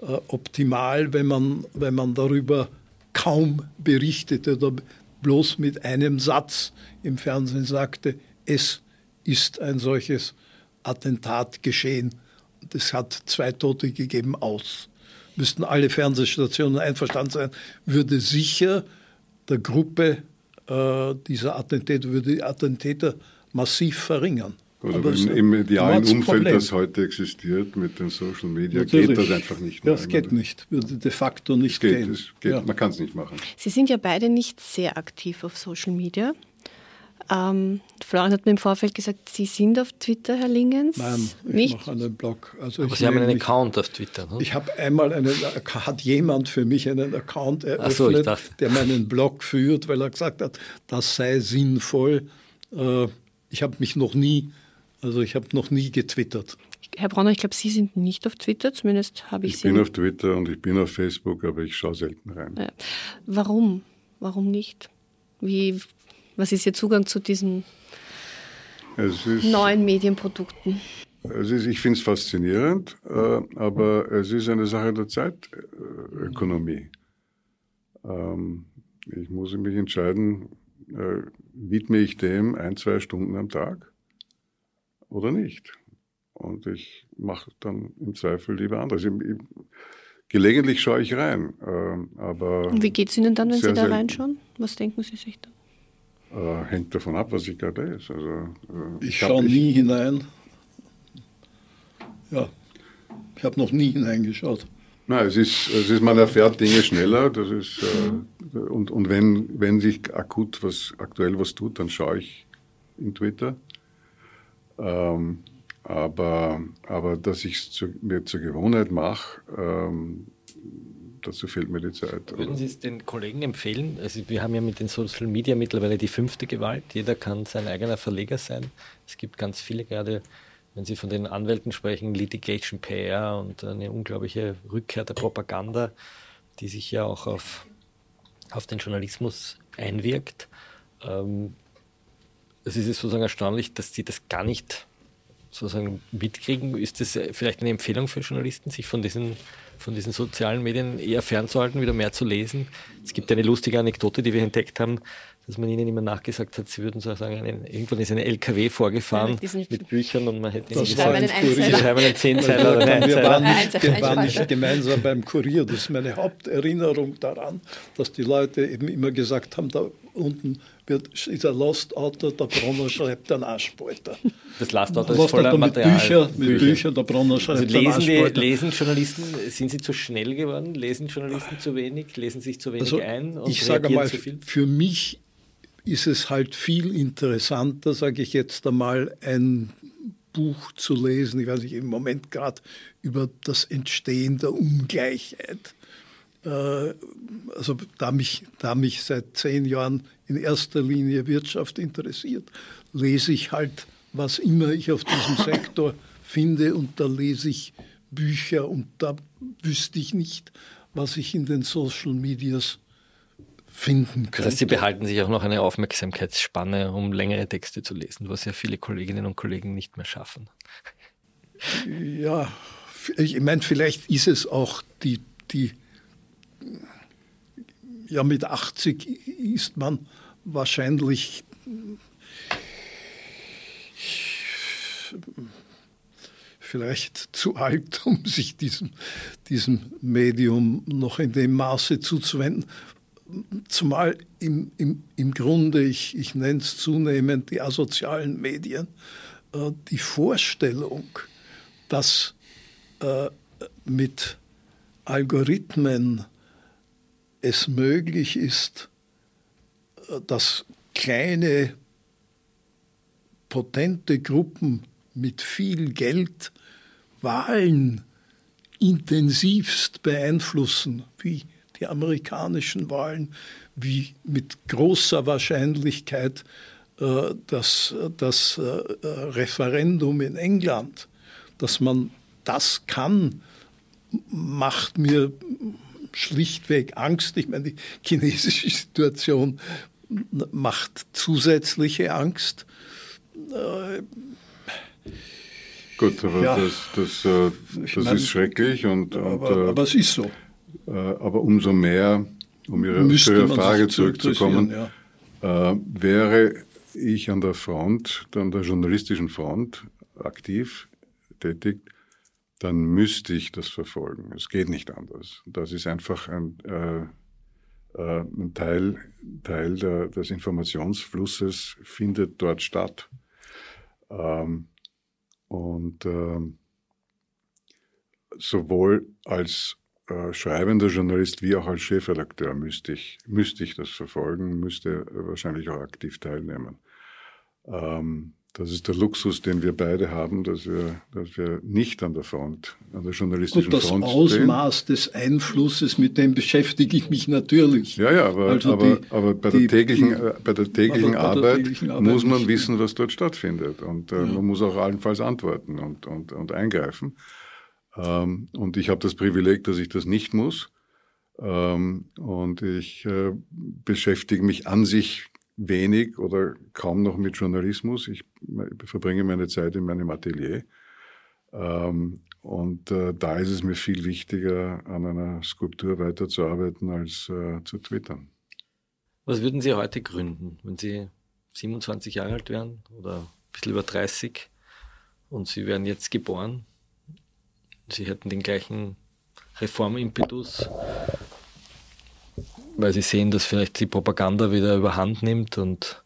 äh, optimal, wenn man, wenn man darüber kaum berichtet oder bloß mit einem Satz im Fernsehen sagte, es ist ein solches Attentat geschehen. Es hat zwei Tote gegeben aus. Müssten alle Fernsehstationen einverstanden sein, würde sicher der Gruppe äh, dieser Attentäter, würde die Attentäter massiv verringern. Oder aber im, im medialen Umfeld, das heute existiert mit den Social Media, Natürlich. geht das einfach nicht mehr. Das geht nicht, würde de facto nicht geht, gehen. Geht, ja. Man kann es nicht machen. Sie sind ja beide nicht sehr aktiv auf Social Media. Ähm, Florian hat mir im Vorfeld gesagt, Sie sind auf Twitter, Herr Lingens? Nein, ich nicht? mache einen Blog. Also Aber Sie haben einen mich, Account auf Twitter, ne? Ich habe einmal einen, hat jemand für mich einen Account eröffnet, so, der meinen Blog führt, weil er gesagt hat, das sei sinnvoll. Äh, ich habe mich noch nie, also ich habe noch nie getwittert. Herr Bronner, ich glaube, Sie sind nicht auf Twitter, zumindest habe ich, ich Sie. Ich bin auf Twitter und ich bin auf Facebook, aber ich schaue selten rein. Ja. Warum? Warum nicht? Wie was ist Ihr Zugang zu diesen ist, neuen Medienprodukten? Es ist, ich finde es faszinierend, äh, aber es ist eine Sache der Zeitökonomie. Ähm, ich muss mich entscheiden, äh, widme ich dem ein, zwei Stunden am Tag oder nicht. Und ich mache dann im Zweifel lieber anderes. Ich, ich, gelegentlich schaue ich rein, äh, aber. Und wie geht es Ihnen dann, wenn Sie da reinschauen? Was denken Sie sich dann? Äh, hängt davon ab, was ich gerade lese. Also, äh, ich schaue nie hinein. Ja, ich habe noch nie hineingeschaut. Nein, es ist, es ist, man erfährt Dinge schneller. Das ist, äh, und und wenn, wenn sich akut was, aktuell was tut, dann schaue ich in Twitter. Ähm, aber, aber dass ich es mir zur Gewohnheit mache, ähm, dazu fehlt mir die Zeit. Würden Sie es den Kollegen empfehlen? Also wir haben ja mit den Social Media mittlerweile die fünfte Gewalt. Jeder kann sein eigener Verleger sein. Es gibt ganz viele, gerade wenn Sie von den Anwälten sprechen, Litigation PR und eine unglaubliche Rückkehr der Propaganda, die sich ja auch auf, auf den Journalismus einwirkt. Ähm, es ist sozusagen erstaunlich, dass die das gar nicht sozusagen mitkriegen. Ist das vielleicht eine Empfehlung für Journalisten, sich von diesen von diesen sozialen Medien eher fernzuhalten, wieder mehr zu lesen. Es gibt eine lustige Anekdote, die wir entdeckt haben, dass man ihnen immer nachgesagt hat, sie würden so sagen, einen, irgendwann ist ein LKW vorgefahren ja, mit Büchern und man hätte ihnen gesagt, sie schreiben einen Zehnzeiler oder einen Wir waren nicht, wir waren nicht gemeinsam beim Kurier. Das ist meine Haupterinnerung daran, dass die Leute eben immer gesagt haben, da unten wird, ist ein Lost Auto, der Bronner schreibt einen Arschspalter. Das Last Auto ist voller Material. Mit Bücher, mit Bücher. Bücher der Bronner schreibt also lesen, die, lesen Journalisten, sind sie zu schnell geworden? Lesen Journalisten zu wenig? Lesen sich zu wenig also, ein? Und ich sage mal, für mich ist es halt viel interessanter, sage ich jetzt einmal, ein Buch zu lesen. Ich weiß nicht, im Moment gerade über das Entstehen der Ungleichheit also da mich, da mich seit zehn Jahren in erster Linie Wirtschaft interessiert, lese ich halt, was immer ich auf diesem (laughs) Sektor finde und da lese ich Bücher und da wüsste ich nicht, was ich in den Social Medias finden könnte. Das heißt, Sie behalten sich auch noch eine Aufmerksamkeitsspanne, um längere Texte zu lesen, was ja viele Kolleginnen und Kollegen nicht mehr schaffen. Ja, ich meine, vielleicht ist es auch die, die ja, mit 80 ist man wahrscheinlich vielleicht zu alt, um sich diesem, diesem Medium noch in dem Maße zuzuwenden. Zumal im, im, im Grunde, ich, ich nenne es zunehmend die asozialen Medien, äh, die Vorstellung, dass äh, mit Algorithmen es möglich ist, dass kleine, potente Gruppen mit viel Geld Wahlen intensivst beeinflussen, wie die amerikanischen Wahlen, wie mit großer Wahrscheinlichkeit äh, das, das äh, Referendum in England, dass man das kann, macht mir schlichtweg Angst. Ich meine, die chinesische Situation macht zusätzliche Angst. Äh, Gut, aber ja, das, das, äh, das meine, ist schrecklich. Und, und aber, äh, aber, es ist so. Aber umso mehr, um Ihre, Ihre Frage zurückzukommen, ja. Äh, wäre ich an der Front, an der journalistischen Front aktiv tätig, dann müsste ich das verfolgen. Es geht nicht anders. Das ist einfach ein, äh, äh, ein Teil, Teil der, des Informationsflusses findet dort statt. Ähm, Und äh, sowohl als äh, schreibender Journalist wie auch als Chefredakteur müsste ich, müsste ich das verfolgen, müsste wahrscheinlich auch aktiv teilnehmen. Ähm, das ist der Luxus, den wir beide haben, dass wir, dass wir nicht an der Front, an der journalistischen Gut, das Front stehen. Das Ausmaß des Einflusses, mit dem beschäftige ich mich natürlich. Ja, ja, aber, also aber, die, aber bei, der täglichen, die, äh, bei der täglichen, Arbeit, der täglichen Arbeit muss man wissen, was dort stattfindet. Und äh, ja. man muss auch allenfalls antworten und, und, und eingreifen. Ähm, und ich habe das Privileg, dass ich das nicht muss. Ähm, und ich äh, beschäftige mich an sich wenig oder kaum noch mit Journalismus. Ich verbringe meine Zeit in meinem Atelier. Ähm, und äh, da ist es mir viel wichtiger, an einer Skulptur weiterzuarbeiten, als äh, zu twittern. Was würden Sie heute gründen, wenn Sie 27 Jahre alt wären oder ein bisschen über 30 und Sie wären jetzt geboren? Sie hätten den gleichen Reformimpetus weil sie sehen, dass vielleicht die Propaganda wieder überhand nimmt und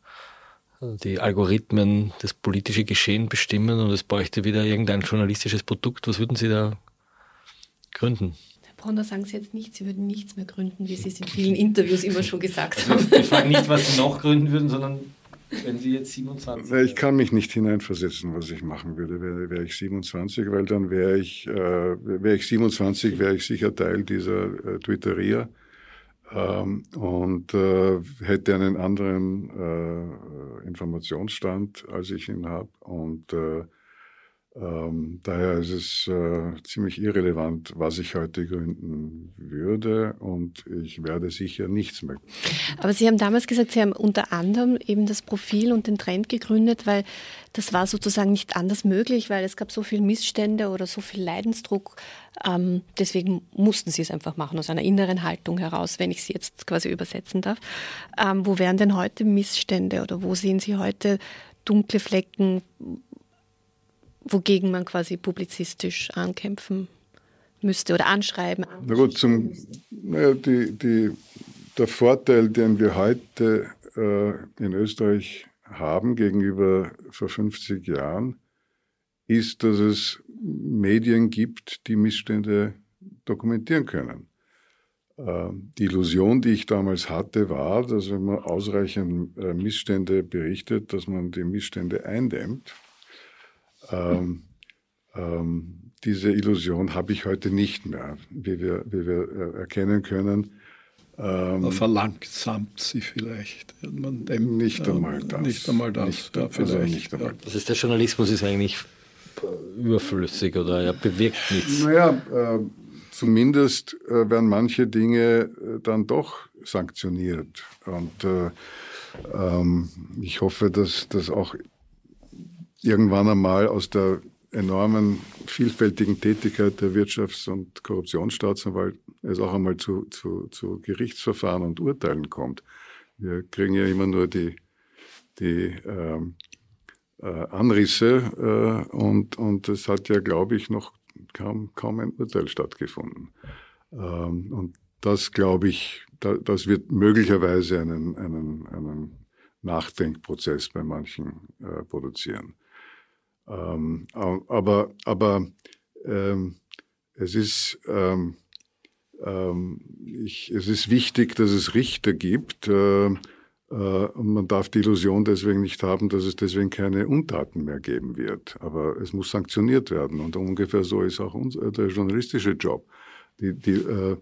die Algorithmen das politische Geschehen bestimmen und es bräuchte wieder irgendein journalistisches Produkt. Was würden Sie da gründen? Herr Bronner, sagen Sie jetzt nicht, Sie würden nichts mehr gründen, wie Sie es in vielen Interviews immer schon gesagt also, haben. Ich frage nicht, was Sie noch gründen würden, sondern wenn Sie jetzt 27 Ich kann mich nicht hineinversetzen, was ich machen würde, wäre, wäre ich 27, weil dann wäre ich, äh, wäre ich 27, wäre ich sicher Teil dieser äh, Twitteria ähm, und äh, hätte einen anderen äh, Informationsstand, als ich ihn habe. Und äh, ähm, daher ist es äh, ziemlich irrelevant, was ich heute gründen würde und ich werde sicher nichts mehr. Aber Sie haben damals gesagt, Sie haben unter anderem eben das Profil und den Trend gegründet, weil das war sozusagen nicht anders möglich, weil es gab so viele Missstände oder so viel Leidensdruck. Ähm, deswegen mussten Sie es einfach machen, aus einer inneren Haltung heraus, wenn ich Sie jetzt quasi übersetzen darf. Ähm, wo wären denn heute Missstände oder wo sehen Sie heute dunkle Flecken, wogegen man quasi publizistisch ankämpfen müsste oder anschreiben. Na gut, zum, naja, die, die, der Vorteil, den wir heute äh, in Österreich haben gegenüber vor 50 Jahren, ist, dass es Medien gibt, die Missstände dokumentieren können. Äh, die Illusion, die ich damals hatte, war, dass wenn man ausreichend äh, Missstände berichtet, dass man die Missstände eindämmt. Ähm, ähm, diese Illusion habe ich heute nicht mehr, wie wir, wie wir äh, erkennen können. Ähm, Man verlangsamt sie vielleicht. Man dem, nicht einmal das. Nicht einmal das. Nicht, ja. Also nicht einmal. Das ist der Journalismus ist eigentlich überflüssig oder er bewirkt nichts. Naja, äh, zumindest äh, werden manche Dinge äh, dann doch sanktioniert. Und äh, ähm, ich hoffe, dass das auch irgendwann einmal aus der enormen vielfältigen Tätigkeit der Wirtschafts- und Korruptionsstaatsanwalt es auch einmal zu, zu, zu Gerichtsverfahren und Urteilen kommt. Wir kriegen ja immer nur die, die ähm, äh, Anrisse äh, und, und es hat ja, glaube ich, noch kaum, kaum ein Urteil stattgefunden. Ähm, und das, glaube ich, da, das wird möglicherweise einen, einen, einen Nachdenkprozess bei manchen äh, produzieren. Ähm, aber aber ähm, es, ist, ähm, ähm, ich, es ist wichtig, dass es Richter gibt. Äh, äh, und man darf die Illusion deswegen nicht haben, dass es deswegen keine Untaten mehr geben wird. Aber es muss sanktioniert werden. Und ungefähr so ist auch unser, der journalistische Job. Die, die, äh,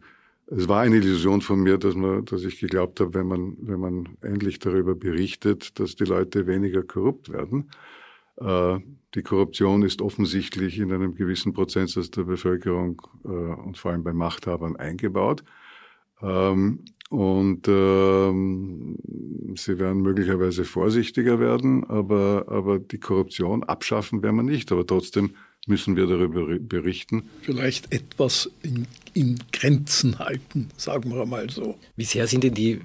es war eine Illusion von mir, dass, man, dass ich geglaubt habe, wenn man, wenn man endlich darüber berichtet, dass die Leute weniger korrupt werden. Äh, die Korruption ist offensichtlich in einem gewissen Prozentsatz der Bevölkerung äh, und vor allem bei Machthabern eingebaut. Ähm, und ähm, sie werden möglicherweise vorsichtiger werden, aber, aber die Korruption abschaffen werden wir nicht. Aber trotzdem müssen wir darüber berichten. Vielleicht etwas in, in Grenzen halten, sagen wir mal so. Wie sehr sind denn die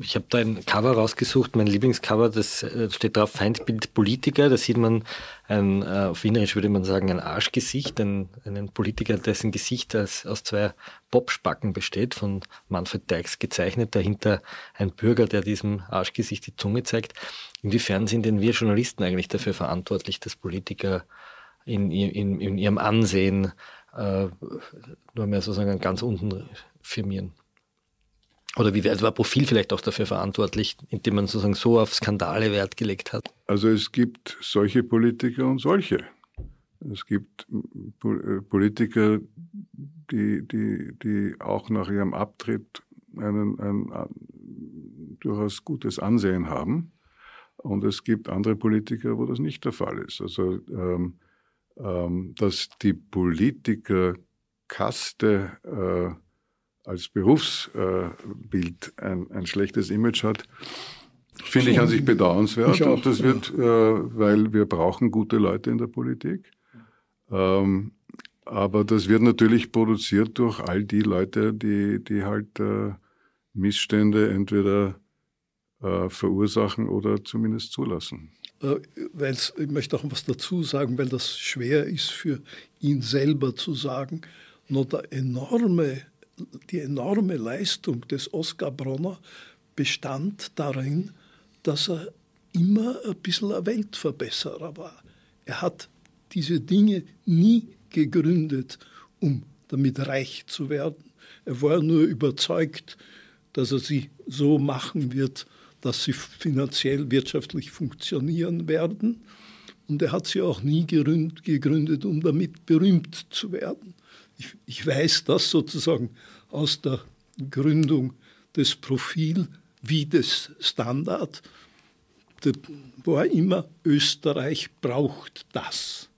ich habe da ein Cover rausgesucht, mein Lieblingscover, das äh, steht drauf Feindbild Politiker. Da sieht man ein, äh, auf Wienerisch würde man sagen, ein Arschgesicht, ein, einen Politiker, dessen Gesicht aus, aus zwei Popspacken besteht, von Manfred Dykes gezeichnet. Dahinter ein Bürger, der diesem Arschgesicht die Zunge zeigt. Inwiefern sind denn wir Journalisten eigentlich dafür verantwortlich, dass Politiker in, in, in ihrem Ansehen äh, nur mehr sozusagen ganz unten firmieren. Oder wie war Profil vielleicht auch dafür verantwortlich, indem man sozusagen so auf Skandale Wert gelegt hat? Also es gibt solche Politiker und solche. Es gibt äh, Politiker, die, die, die auch nach ihrem Abtritt einen, ein, ein durchaus gutes Ansehen haben. Und es gibt andere Politiker, wo das nicht der Fall ist. Also, ähm, ähm, dass die Politikerkaste äh, als Berufsbild ein, ein schlechtes Image hat, finde ich an sich bedauernswert. Ich auch, und das wird, äh, weil wir brauchen gute Leute in der Politik. Ähm, aber das wird natürlich produziert durch all die Leute, die, die halt äh, Missstände entweder äh, verursachen oder zumindest zulassen. Äh, ich möchte auch was dazu sagen, weil das schwer ist für ihn selber zu sagen. Nur der enorme, die enorme Leistung des Oskar Bronner bestand darin, dass er immer ein bisschen ein Weltverbesserer war. Er hat diese Dinge nie gegründet, um damit reich zu werden. Er war nur überzeugt, dass er sie so machen wird, dass sie finanziell, wirtschaftlich funktionieren werden. Und er hat sie auch nie gegründet, um damit berühmt zu werden. Ich, ich weiß das sozusagen aus der Gründung des Profil wie des Standard. Da war immer Österreich braucht das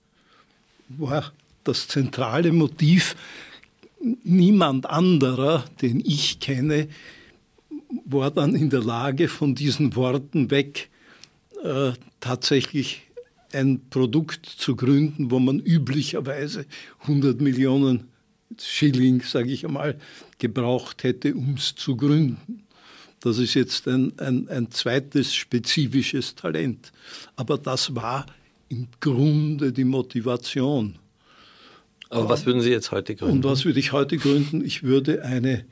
war das zentrale Motiv. Niemand anderer, den ich kenne, war dann in der Lage, von diesen Worten weg äh, tatsächlich ein Produkt zu gründen, wo man üblicherweise 100 Millionen Schilling, sage ich einmal, gebraucht hätte, um es zu gründen. Das ist jetzt ein, ein, ein zweites spezifisches Talent. Aber das war im Grunde die Motivation. Aber was würden Sie jetzt heute gründen? Und was würde ich heute gründen? Ich würde eine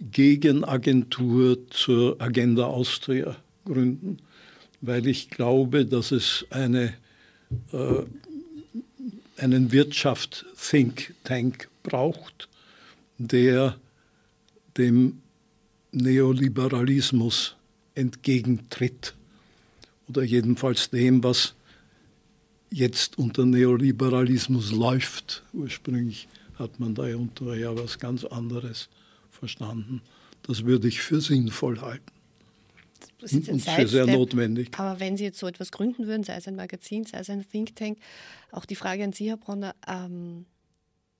Gegenagentur zur Agenda Austria gründen, weil ich glaube, dass es eine, äh, einen Wirtschaft-Think Tank braucht, der dem Neoliberalismus entgegentritt oder jedenfalls dem, was jetzt unter Neoliberalismus läuft. Ursprünglich hat man da unter ja was ganz anderes verstanden. Das würde ich für sinnvoll halten. Das ist und für sehr notwendig. Aber wenn Sie jetzt so etwas gründen würden, sei es ein Magazin, sei es ein Think Tank, auch die Frage an Sie, Herr Bronner, ähm,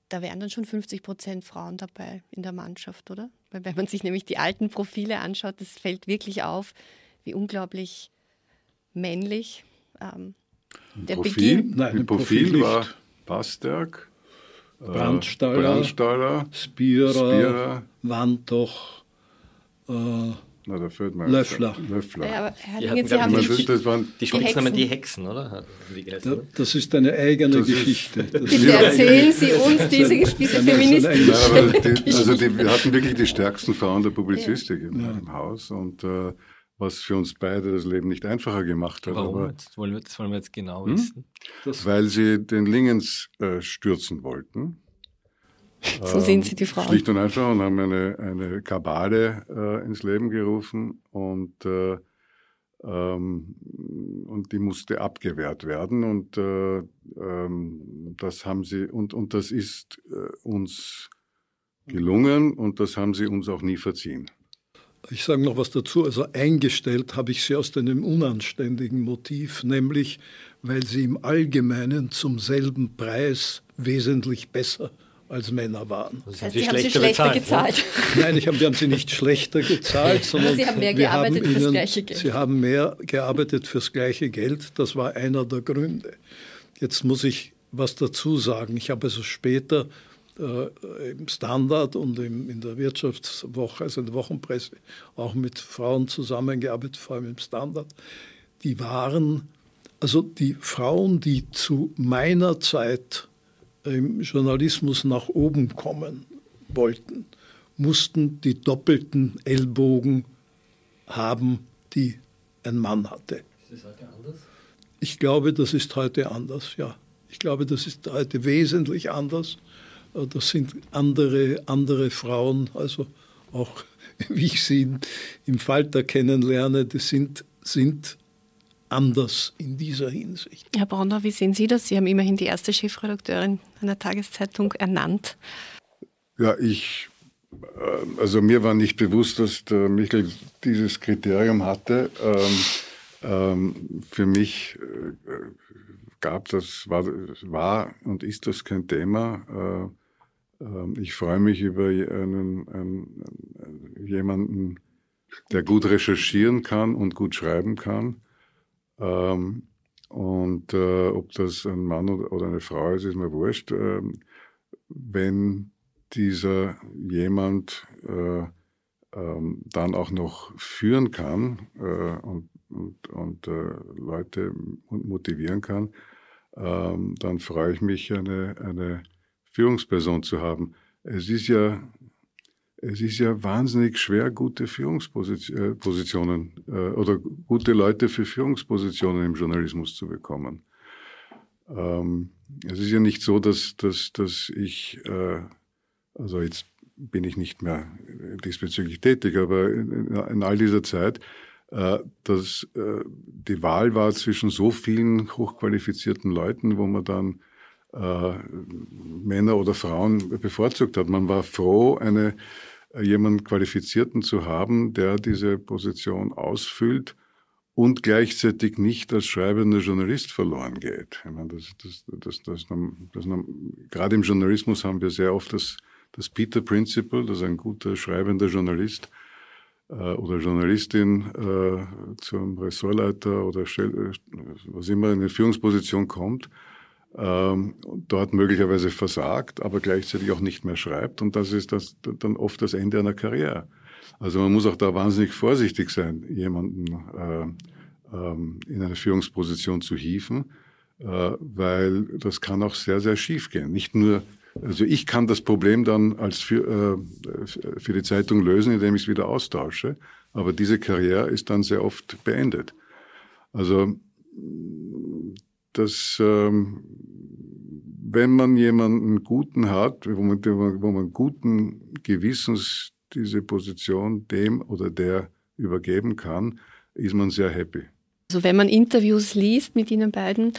da wären dann schon 50 Prozent Frauen dabei in der Mannschaft, oder? Weil wenn man sich nämlich die alten Profile anschaut, das fällt wirklich auf, wie unglaublich männlich ähm, der Profil, Beginn? Nein, ein Profil, Profil war Pasterk, äh, Brandstaller, Brandstaller Spierer, Spierer Wantoch, äh, na, da fehlt mir Löffler. Löffler. Ja, aber Herr Lingen, Sie haben die, das waren die Spitznamen die Hexen, oder? Ja, das ist eine eigene das Geschichte. (laughs) Bitte erzählen Sie uns diese, diese feministische ja, die, Also die, wir hatten wirklich die stärksten Frauen der Publizistik ja. im, im, Haus und äh, was für uns beide das Leben nicht einfacher gemacht hat. Warum? Aber, das, wollen wir, das wollen wir jetzt genau hm? wissen. Weil sie den Lingens äh, stürzen wollten. (laughs) So sind sie die Frauen. Schlicht und einfach und haben eine, eine Kabale äh, ins Leben gerufen und, äh, ähm, und die musste abgewehrt werden und äh, ähm, das haben sie und, und das ist äh, uns gelungen und das haben sie uns auch nie verziehen. Ich sage noch was dazu. Also eingestellt habe ich sie aus einem unanständigen Motiv, nämlich weil sie im Allgemeinen zum selben Preis wesentlich besser als Männer waren. Das heißt, sie haben sie schlechter gezahlt. Ne? (laughs) Nein, ich hab, wir haben sie nicht schlechter gezahlt, sondern sie haben mehr gearbeitet haben ihnen, fürs gleiche Geld. Sie haben mehr gearbeitet fürs gleiche Geld. Das war einer der Gründe. Jetzt muss ich was dazu sagen. Ich habe also später äh, im Standard und im, in der Wirtschaftswoche, also in der Wochenpresse, auch mit Frauen zusammengearbeitet, vor allem im Standard. Die waren, also die Frauen, die zu meiner Zeit im Journalismus nach oben kommen wollten, mussten die doppelten Ellbogen haben, die ein Mann hatte. Ist das heute anders? Ich glaube, das ist heute anders, ja. Ich glaube, das ist heute wesentlich anders. Äh, das sind andere, andere Frauen, also auch (laughs) wie ich sie im Falter kennenlerne, das sind, sind anders in dieser Hinsicht. Herr Bronner, wie sehen Sie das? Sie haben immerhin die erste Chefredakteurin einer Tageszeitung ernannt. Ja, ich, äh, also mir war nicht bewusst, dass der Michael dieses Kriterium hatte. Ähm, ähm, für mich äh, gab das, war, war und ist das kein Thema. Äh, ich freue mich über einen, einen, jemanden, der gut recherchieren kann und gut schreiben kann. Ähm, und äh, ob das ein Mann oder eine Frau ist, ist mir wurscht. Ähm, wenn dieser jemand äh, ähm, dann auch noch führen kann äh, und, und, und äh, Leute motivieren kann, ähm, dann freue ich mich, eine, eine Führungsperson zu haben. Es ist ja es ist ja wahnsinnig schwer, gute Führungspositionen äh, äh, oder gute Leute für Führungspositionen im Journalismus zu bekommen. Ähm, es ist ja nicht so, dass, dass, dass ich, äh, also jetzt bin ich nicht mehr diesbezüglich tätig, aber in, in all dieser Zeit, äh, dass äh, die Wahl war zwischen so vielen hochqualifizierten Leuten, wo man dann äh, Männer oder Frauen bevorzugt hat. Man war froh, eine jemanden Qualifizierten zu haben, der diese Position ausfüllt und gleichzeitig nicht als schreibender Journalist verloren geht. Ich meine, das, das, das, das, gerade im Journalismus haben wir sehr oft das, das Peter Principle, dass ein guter schreibender Journalist äh, oder Journalistin äh, zum Ressortleiter oder was immer in eine Führungsposition kommt, ähm, dort möglicherweise versagt, aber gleichzeitig auch nicht mehr schreibt. Und das ist das, dann oft das Ende einer Karriere. Also man muss auch da wahnsinnig vorsichtig sein, jemanden äh, ähm, in eine Führungsposition zu hieven, äh, weil das kann auch sehr, sehr schief gehen. Nicht nur, also ich kann das Problem dann als für, äh, für die Zeitung lösen, indem ich es wieder austausche, aber diese Karriere ist dann sehr oft beendet. Also das ähm, wenn man jemanden guten hat, wo man, wo man guten Gewissens diese Position dem oder der übergeben kann, ist man sehr happy. Also wenn man Interviews liest mit Ihnen beiden,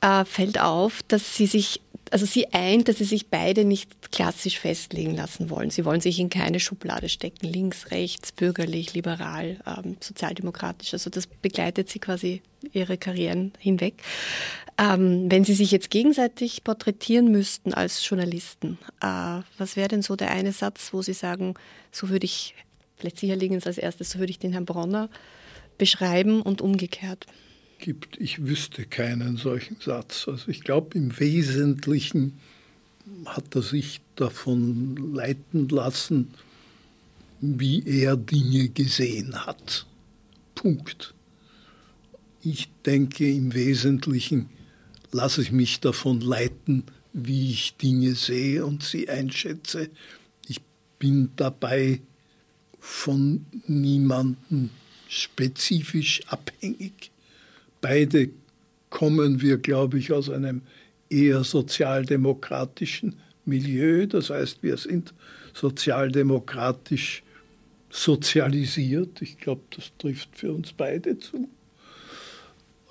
äh, fällt auf, dass Sie sich also sie eint, dass sie sich beide nicht klassisch festlegen lassen wollen. Sie wollen sich in keine Schublade stecken, links, rechts, bürgerlich, liberal, ähm, sozialdemokratisch. Also das begleitet sie quasi ihre Karrieren hinweg. Ähm, wenn Sie sich jetzt gegenseitig porträtieren müssten als Journalisten, äh, was wäre denn so der eine Satz, wo Sie sagen, so würde ich, vielleicht sicher liegen es als erstes, so würde ich den Herrn Bronner beschreiben und umgekehrt? Gibt, ich wüsste keinen solchen Satz. Also ich glaube, im Wesentlichen hat er sich davon leiten lassen, wie er Dinge gesehen hat. Punkt. Ich denke, im Wesentlichen lasse ich mich davon leiten, wie ich Dinge sehe und sie einschätze. Ich bin dabei von niemandem spezifisch abhängig. Beide kommen wir, glaube ich, aus einem eher sozialdemokratischen Milieu. Das heißt, wir sind sozialdemokratisch sozialisiert. Ich glaube, das trifft für uns beide zu.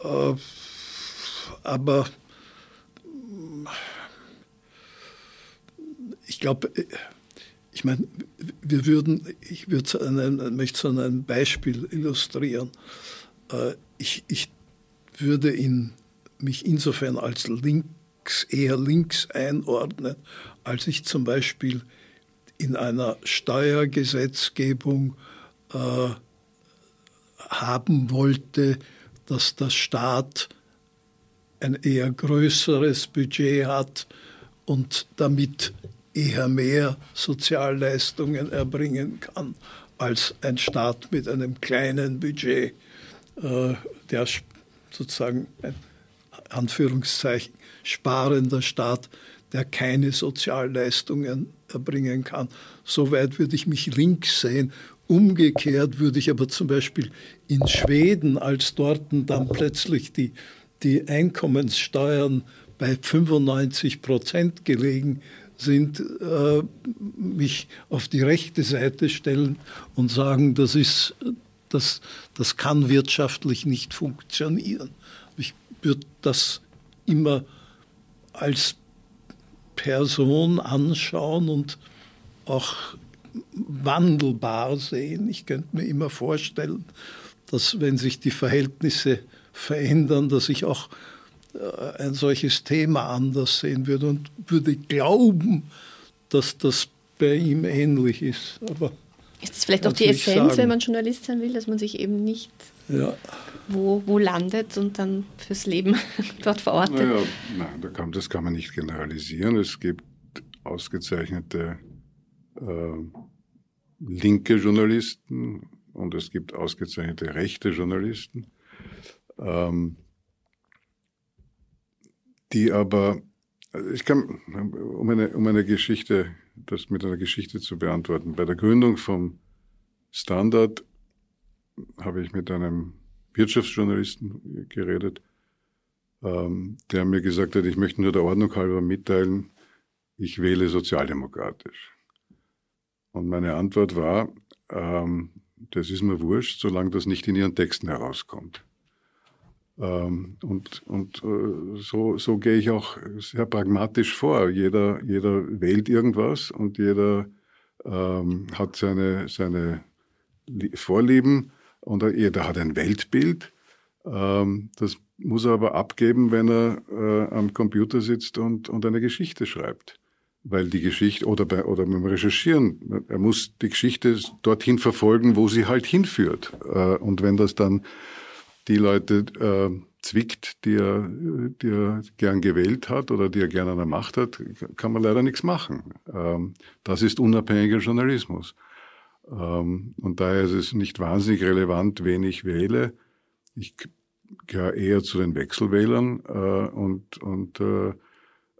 Äh, aber ich glaube, ich meine, wir würden, ich würde möchte so ein Beispiel illustrieren. Äh, ich, ich würde ihn, mich insofern als links, eher links einordnen, als ich zum Beispiel in einer Steuergesetzgebung äh, haben wollte, dass der Staat ein eher größeres Budget hat und damit eher mehr Sozialleistungen erbringen kann als ein Staat mit einem kleinen Budget, äh, der sozusagen ein Anführungszeichen sparender Staat, der keine Sozialleistungen erbringen kann. Soweit würde ich mich links sehen. Umgekehrt würde ich aber zum Beispiel in Schweden, als dort dann plötzlich die, die Einkommenssteuern bei 95 Prozent gelegen sind, äh, mich auf die rechte Seite stellen und sagen, das ist, das, das kann wirtschaftlich nicht funktionieren. Ich würde das immer als Person anschauen und auch wandelbar sehen. Ich könnte mir immer vorstellen, dass wenn sich die Verhältnisse verändern, dass ich auch äh, ein solches Thema anders sehen würde und würde glauben, dass das bei ihm ähnlich ist. Aber ist das vielleicht auch die Essenz, wenn man Journalist sein will, dass man sich eben nicht ja. wo, wo landet und dann fürs Leben (laughs) dort verortet? Naja, nein, da kann, das kann man nicht generalisieren. Es gibt ausgezeichnete äh, linke Journalisten und es gibt ausgezeichnete rechte Journalisten, ähm, die aber, ich kann, um eine, um eine Geschichte, das mit einer Geschichte zu beantworten, bei der Gründung vom Standard habe ich mit einem Wirtschaftsjournalisten geredet, ähm, der mir gesagt hat, ich möchte nur der Ordnung halber mitteilen, ich wähle sozialdemokratisch. Und meine Antwort war, ähm, das ist mir wurscht, solange das nicht in Ihren Texten herauskommt. Ähm, und und äh, so, so gehe ich auch sehr pragmatisch vor. Jeder, jeder wählt irgendwas und jeder ähm, hat seine, seine Vorlieben und jeder hat ein Weltbild. Ähm, das muss er aber abgeben, wenn er äh, am Computer sitzt und, und eine Geschichte schreibt weil die Geschichte oder bei, oder beim Recherchieren, er muss die Geschichte dorthin verfolgen, wo sie halt hinführt. Äh, und wenn das dann die Leute äh, zwickt, die er, die er gern gewählt hat oder die er gern an der Macht hat, kann man leider nichts machen. Ähm, das ist unabhängiger Journalismus. Ähm, und daher ist es nicht wahnsinnig relevant, wen ich wähle. Ich gehöre eher zu den Wechselwählern äh, und, und äh,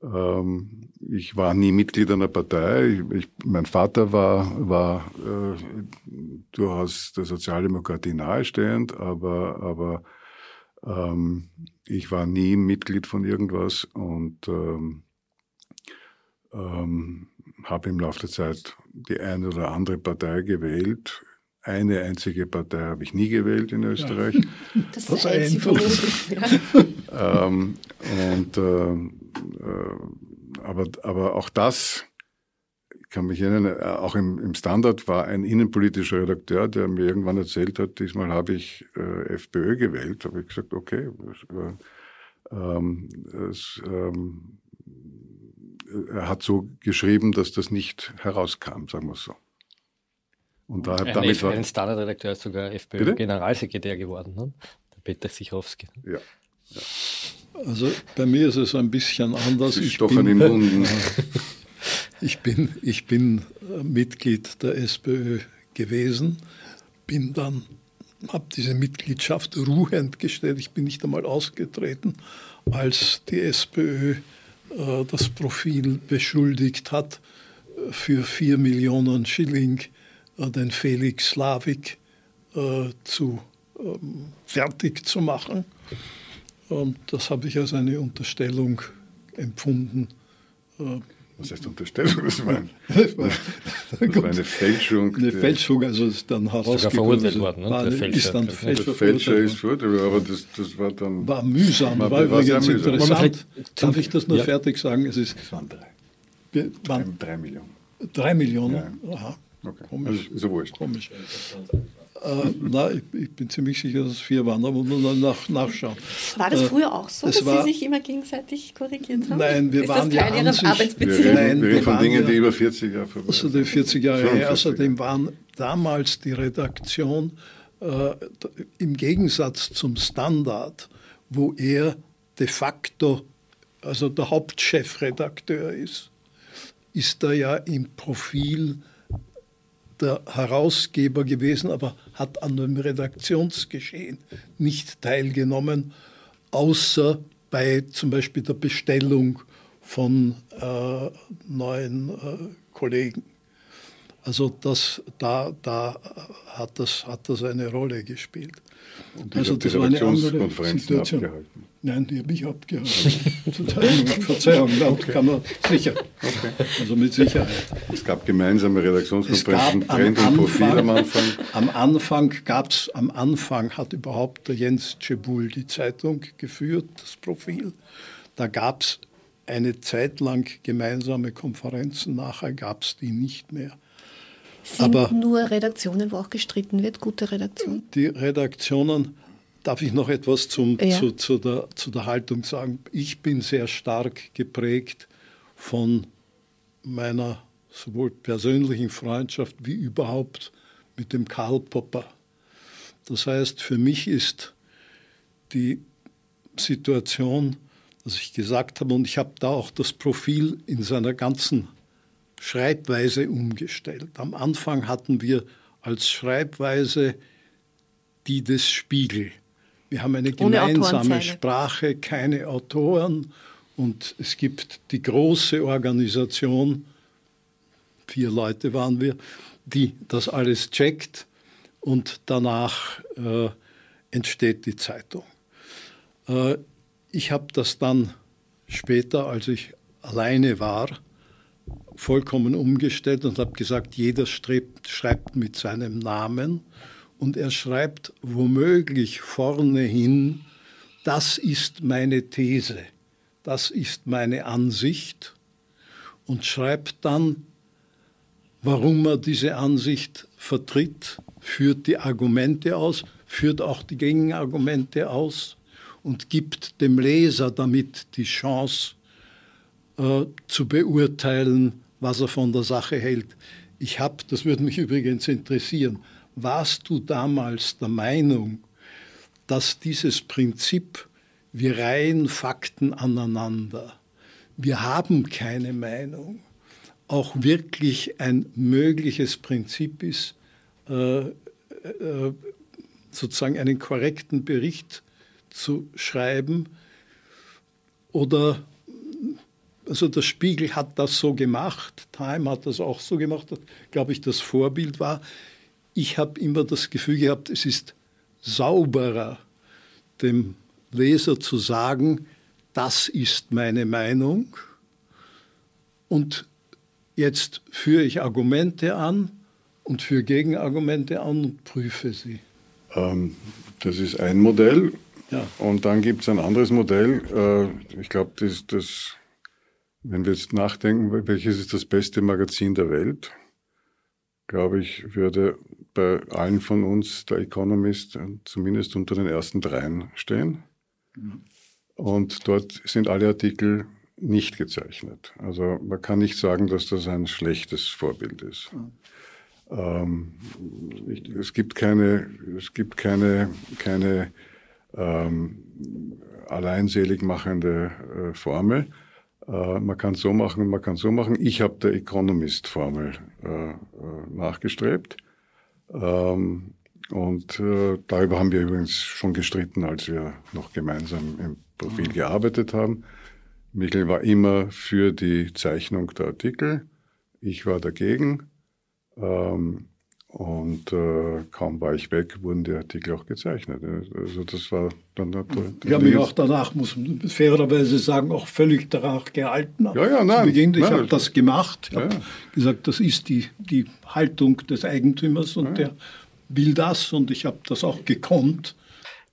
ich war nie Mitglied einer Partei. Ich, ich, mein Vater war, war äh, durchaus der Sozialdemokratie nahestehend, aber, aber ähm, ich war nie Mitglied von irgendwas und ähm, ähm, habe im Laufe der Zeit die eine oder andere Partei gewählt. Eine einzige Partei habe ich nie gewählt in Österreich. Ja. Das, das ist einzige. ähm, und äh, aber, aber auch das, ich kann mich erinnern, äh, auch im, im Standard war ein innenpolitischer Redakteur, der mir irgendwann erzählt hat, diesmal habe ich äh, FPÖ gewählt. Da habe ich gesagt, okay, äh, ähm, es, ähm, er hat so geschrieben, dass das nicht herauskam, sagen wir es so. Und da, ein, damit war, ein Standardredakteur ist sogar FPÖ-Generalsekretär geworden, ne? der Peter Sichowski. Ja. ja. Also bei mir ist es ein bisschen anders. Ich bin, im (laughs) Wunden. ich bin, ich bin äh, Mitglied der SPÖ gewesen, bin dann, habe diese Mitgliedschaft ruhend gestellt. Ich bin nicht einmal ausgetreten, als die SPÖ äh, das Profil beschuldigt hat, äh, für vier Millionen Schilling äh, den Felix Slavik äh, zu ähm, fertig zu machen. Das habe ich als eine Unterstellung empfunden. Was heißt Unterstellung? Das war, ein, das war, eine Fälschung. Eine Fälschung, also ist dann herausgekommen. Ist worden, ne? der Fälscher, ist dann der Fälscher, Fälscher ist verurteilt, aber das, das war dann... War mühsam, war, war übrigens mühsam. interessant. Darf ich das nur ja. fertig sagen? Es ist, es waren drei. Waren drei Millionen. Drei Millionen? Ja. Aha. Okay. Komisch. Also, so wurscht. Komisch. Äh, nein, ich, ich, bin ziemlich sicher, dass es vier waren, da muss man dann nach, nachschauen. War das äh, früher auch so, das dass war, Sie sich immer gegenseitig korrigiert haben? Nein, wir Ist waren ja Teil Ihrer Arbeitsbeziehung? Wir reden, wir reden von Dingen, die über 40 Jahre vorbei Also die 40 Jahre her. Außerdem waren damals die Redaktion äh, im Gegensatz zum Standard, wo er de facto also der Hauptchefredakteur ist, ist er ja im Profil der Herausgeber gewesen, aber hat an dem Redaktionsgeschehen nicht teilgenommen, außer bei zum Beispiel der Bestellung von äh, neuen äh, Kollegen. Also das, da, da hat, das, hat das eine Rolle gespielt. Und also das war eine andere Situation. Abgehalten. Nein, die habe ich abgehalten. (laughs) Verzeihung, okay. kann man sicher. Okay. Also mit Sicherheit. Es gab gemeinsame Redaktionskonferenzen, Trend und Profil am Anfang. Am Anfang gab's, am Anfang hat überhaupt der Jens Cebul die Zeitung geführt, das Profil. Da gab es eine Zeit lang gemeinsame Konferenzen, nachher gab es die nicht mehr. Sind Aber nur Redaktionen, wo auch gestritten wird, gute Redaktionen? Die Redaktionen Darf ich noch etwas zum, ja. zu, zu, der, zu der Haltung sagen? Ich bin sehr stark geprägt von meiner sowohl persönlichen Freundschaft wie überhaupt mit dem Karl Popper. Das heißt, für mich ist die Situation, dass ich gesagt habe, und ich habe da auch das Profil in seiner ganzen Schreibweise umgestellt. Am Anfang hatten wir als Schreibweise die des Spiegel. Wir haben eine gemeinsame Sprache, keine Autoren und es gibt die große Organisation, vier Leute waren wir, die das alles checkt und danach äh, entsteht die Zeitung. Äh, ich habe das dann später, als ich alleine war, vollkommen umgestellt und habe gesagt, jeder strebt, schreibt mit seinem Namen und er schreibt womöglich vorne hin, das ist meine These, das ist meine Ansicht und schreibt dann, warum er diese Ansicht vertritt, führt die Argumente aus, führt auch die Gegenargumente aus und gibt dem Leser damit die Chance äh, zu beurteilen, was er von der Sache hält. Ich habe, das würde mich (laughs) übrigens interessieren, warst du damals der Meinung, dass dieses Prinzip, wir reihen Fakten aneinander, wir haben keine Meinung, auch wirklich ein mögliches Prinzip ist, äh, äh, sozusagen einen korrekten Bericht zu schreiben? Oder also der Spiegel hat das so gemacht, Time hat das auch so gemacht, glaube ich, das Vorbild war ich habe immer das Gefühl gehabt, es ist sauberer, dem Leser zu sagen, das ist meine Meinung und jetzt führe ich Argumente an und führe Gegenargumente an und prüfe sie. Ähm, das ist ein Modell. Ja. Und dann gibt es ein anderes Modell. Äh, ich glaube, das, das, wenn wir jetzt nachdenken, welches ist das beste Magazin der Welt, glaube ich, würde bei allen von uns der Economist zumindest unter den ersten dreien stehen. Und dort sind alle Artikel nicht gezeichnet. Also man kann nicht sagen, dass das ein schlechtes Vorbild ist. Ähm, ich, es gibt keine, es gibt keine, keine ähm, alleinselig machende äh, Formel. Äh, man kann so machen, man kann so machen. Ich habe der Economist-Formel äh, äh nachgestrebt. Ähm, und äh, darüber haben wir übrigens schon gestritten, als wir noch gemeinsam im Profil mhm. gearbeitet haben. Michael war immer für die Zeichnung der Artikel. Ich war dagegen. Ähm, und äh, kaum war ich weg, wurden die Artikel auch gezeichnet. Also das war dann der Ich habe mich auch danach, muss man fairerweise sagen, auch völlig danach gehalten. Ja, ja, nein. Beginn, ich habe das gemacht. Ich ja. habe gesagt, das ist die, die Haltung des Eigentümers und ja. der will das und ich habe das auch gekonnt.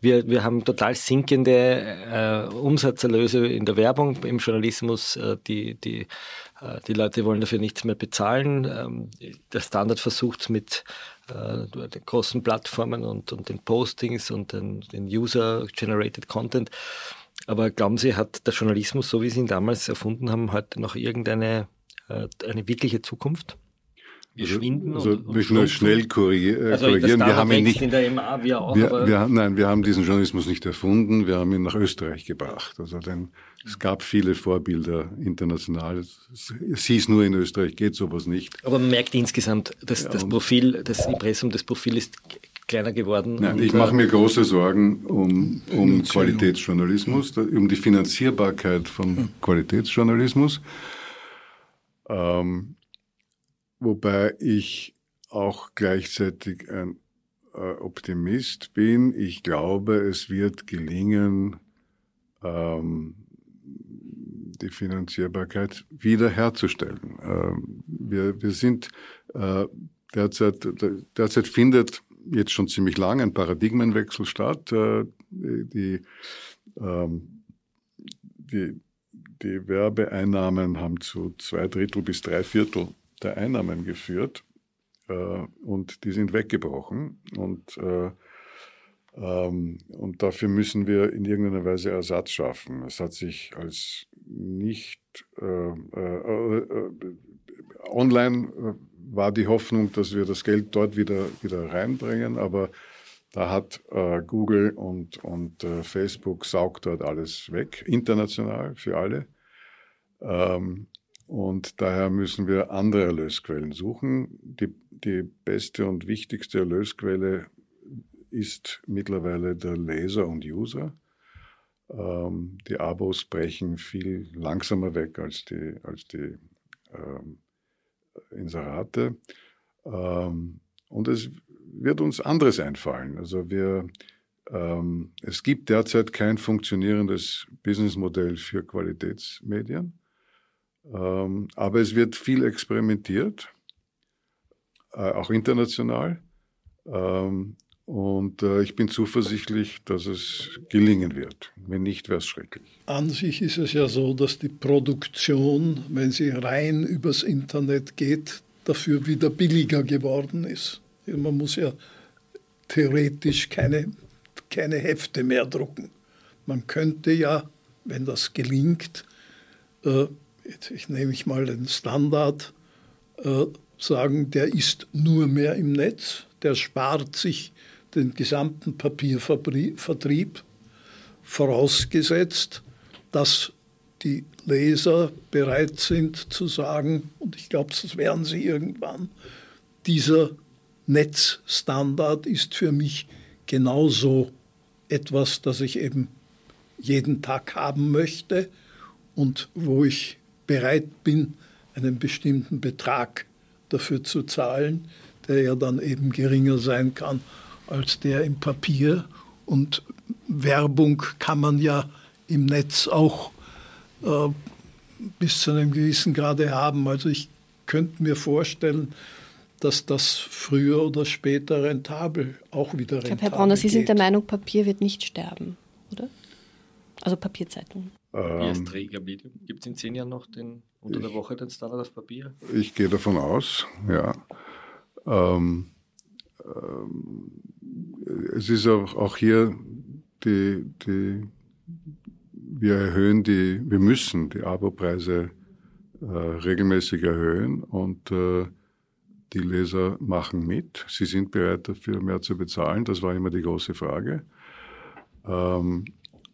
Wir, wir haben total sinkende äh, Umsatzerlöse in der Werbung, im Journalismus. Äh, die, die, äh, die Leute wollen dafür nichts mehr bezahlen. Ähm, der Standard versucht mit äh, den großen Plattformen und, und den Postings und den, den User-Generated Content. Aber glauben Sie, hat der Journalismus, so wie Sie ihn damals erfunden haben, heute noch irgendeine äh, eine wirkliche Zukunft? Verschwinden. Also, also und, und schnell korrigieren. Also korrigieren. wir haben ihn nicht. In der MA, wir auch, wir, wir, nein, wir haben diesen Journalismus nicht erfunden. Wir haben ihn nach Österreich gebracht. Also denn es gab viele Vorbilder international. Es hieß nur in Österreich geht sowas nicht. Aber man merkt insgesamt, dass ja, das Profil, das Impressum des Profils ist kleiner geworden. Nein, ich mache mir große Sorgen um, um Qualitätsjournalismus, um die Finanzierbarkeit von Qualitätsjournalismus. Ähm, wobei ich auch gleichzeitig ein äh, Optimist bin. Ich glaube, es wird gelingen, ähm, die Finanzierbarkeit wiederherzustellen. Ähm, wir, wir sind äh, derzeit, derzeit findet jetzt schon ziemlich lange ein Paradigmenwechsel statt. Äh, die, ähm, die, die Werbeeinnahmen haben zu zwei Drittel bis drei Viertel der Einnahmen geführt äh, und die sind weggebrochen. Und, äh, ähm, und dafür müssen wir in irgendeiner Weise Ersatz schaffen. Es hat sich als nicht äh, äh, äh online war die Hoffnung, dass wir das Geld dort wieder, wieder reinbringen, aber da hat äh, Google und, und äh, Facebook saugt dort alles weg, international für alle. Ähm, und daher müssen wir andere Erlösquellen suchen. Die, die beste und wichtigste Erlösquelle ist mittlerweile der Leser und User. Ähm, die Abos brechen viel langsamer weg als die, als die ähm, Inserate. Ähm, und es wird uns anderes einfallen. Also wir, ähm, es gibt derzeit kein funktionierendes Businessmodell für Qualitätsmedien, ähm, aber es wird viel experimentiert, äh, auch international. Ähm, und äh, ich bin zuversichtlich, dass es gelingen wird. Wenn nicht, wäre es schrecklich. An sich ist es ja so, dass die Produktion, wenn sie rein übers Internet geht, dafür wieder billiger geworden ist. Man muss ja theoretisch keine, keine Hefte mehr drucken. Man könnte ja, wenn das gelingt, äh, ich nehme ich mal den Standard, äh, sagen, der ist nur mehr im Netz, der spart sich den gesamten Papiervertrieb, vorausgesetzt, dass die Leser bereit sind zu sagen, und ich glaube, das werden sie irgendwann, dieser Netzstandard ist für mich genauso etwas, das ich eben jeden Tag haben möchte und wo ich bereit bin, einen bestimmten Betrag dafür zu zahlen, der ja dann eben geringer sein kann als der im Papier. Und Werbung kann man ja im Netz auch äh, bis zu einem gewissen Grade haben. Also ich könnte mir vorstellen, dass das früher oder später rentabel auch wieder rentabel ich glaube, Herr Brauner, Sie sind der Meinung, Papier wird nicht sterben, oder? Also Papierzeitungen. Ähm, Trägermedium. Gibt es in zehn Jahren noch den, unter der Woche den Standard auf Papier? Ich gehe davon aus, ja. Ähm, ähm, es ist auch, auch hier die, die, wir erhöhen die, wir müssen die Abopreise äh, regelmäßig erhöhen und äh, die Leser machen mit. Sie sind bereit dafür mehr zu bezahlen. Das war immer die große Frage. Ähm,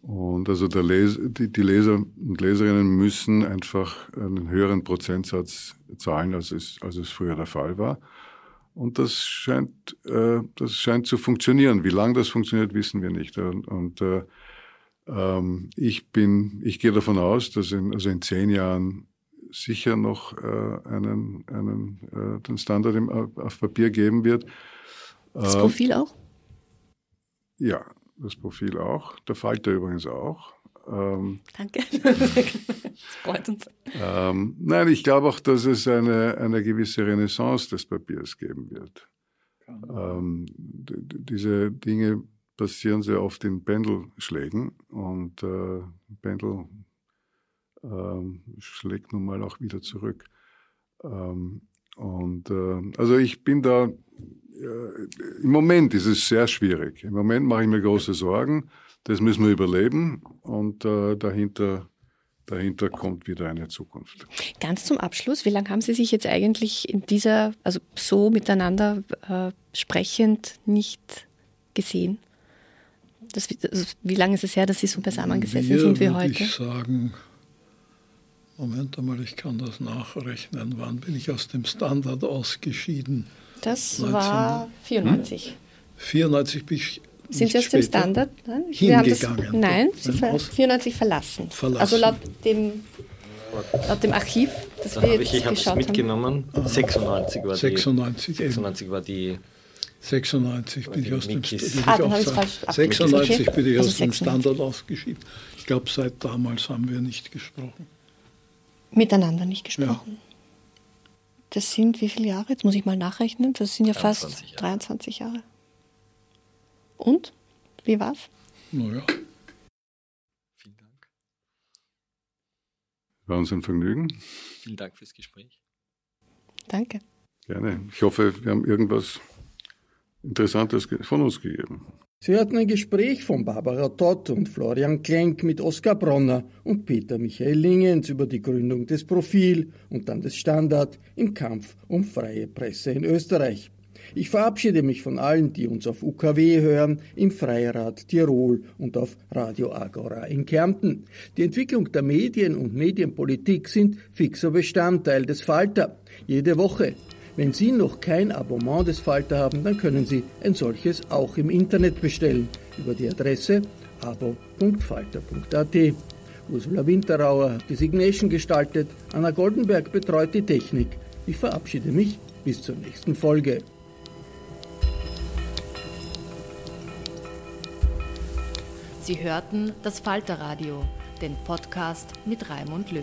und also der Les die, die Leser und Leserinnen müssen einfach einen höheren Prozentsatz zahlen, als es, als es früher der Fall war. Und das scheint, äh, das scheint zu funktionieren. Wie lange das funktioniert, wissen wir nicht. Und, und äh, ähm, ich bin, ich gehe davon aus, dass in, also in zehn Jahren sicher noch äh, einen, einen äh, den Standard im, auf Papier geben wird. Das Profil auch? Ja, das Profil auch. Der Falter übrigens auch. Ähm, Danke. (laughs) freut uns. Ähm, nein, ich glaube auch, dass es eine, eine gewisse Renaissance des Papiers geben wird. Ähm, diese Dinge passieren sehr oft in Pendelschlägen und äh, Pendel ähm, schlägt nun mal auch wieder zurück. Ähm, und äh, also ich bin da, äh, im Moment ist es sehr schwierig. Im Moment mache ich mir große Sorgen. Das müssen wir überleben und äh, dahinter, dahinter kommt wieder eine Zukunft. Ganz zum Abschluss, wie lange haben Sie sich jetzt eigentlich in dieser, also so miteinander äh, sprechend nicht gesehen? Das, also wie lange ist es her, dass Sie so beisammen gesessen wir, sind wie heute? Ich sagen, Moment einmal, ich kann das nachrechnen. Wann bin ich aus dem Standard ausgeschieden? Das 19, war 94. 94 bin ich sind Sie aus dem Standard? Nein, hingegangen. Das, nein, Sie ver 94 verlassen. verlassen. Also laut dem Laut dem Archiv, das da wir habe jetzt ich, ich geschaut mitgenommen. 96 war 96 die. eben. 96 war die. 96 bin ich aus dem ich Ah, dann auch habe ich sagen. falsch abgelegt. 96 Okay. bin ich Also aus dem 96. Standard ausgeschieden. Ich glaube, seit damals haben wir nicht gesprochen. Miteinander nicht gesprochen. Das sind wie viele Jahre? Jetzt muss ich mal nachrechnen. Das sind ja fast 23 Jahre. 23 Jahre. Und? Wie war's? Naja, Vielen Dank. War uns ein Vergnügen. Vielen Dank fürs Gespräch. Danke. Gerne. Ich hoffe, wir haben irgendwas Interessantes von uns gegeben. Sie hörten ein Gespräch von Barbara Todd und Florian Klenk mit Oskar Bronner und Peter Michael Lingens über die Gründung des Profil und dann des Standard im Kampf um freie Presse in Österreich. Ich verabschiede mich von allen, die uns auf UKW hören, im Freirad Tirol und auf Radio Agora in Kärnten. Die Entwicklung der Medien und Medienpolitik sind fixer Bestandteil des Falter. Jede Woche. Wenn Sie noch kein Abonnement des Falter haben, dann können Sie ein solches auch im Internet bestellen über die Adresse abo.falter.at. Ursula Winterauer hat die Signation gestaltet, Anna Goldenberg betreut die Technik. Ich verabschiede mich bis zur nächsten Folge. Sie hörten das Falterradio, den Podcast mit Raimund Löw.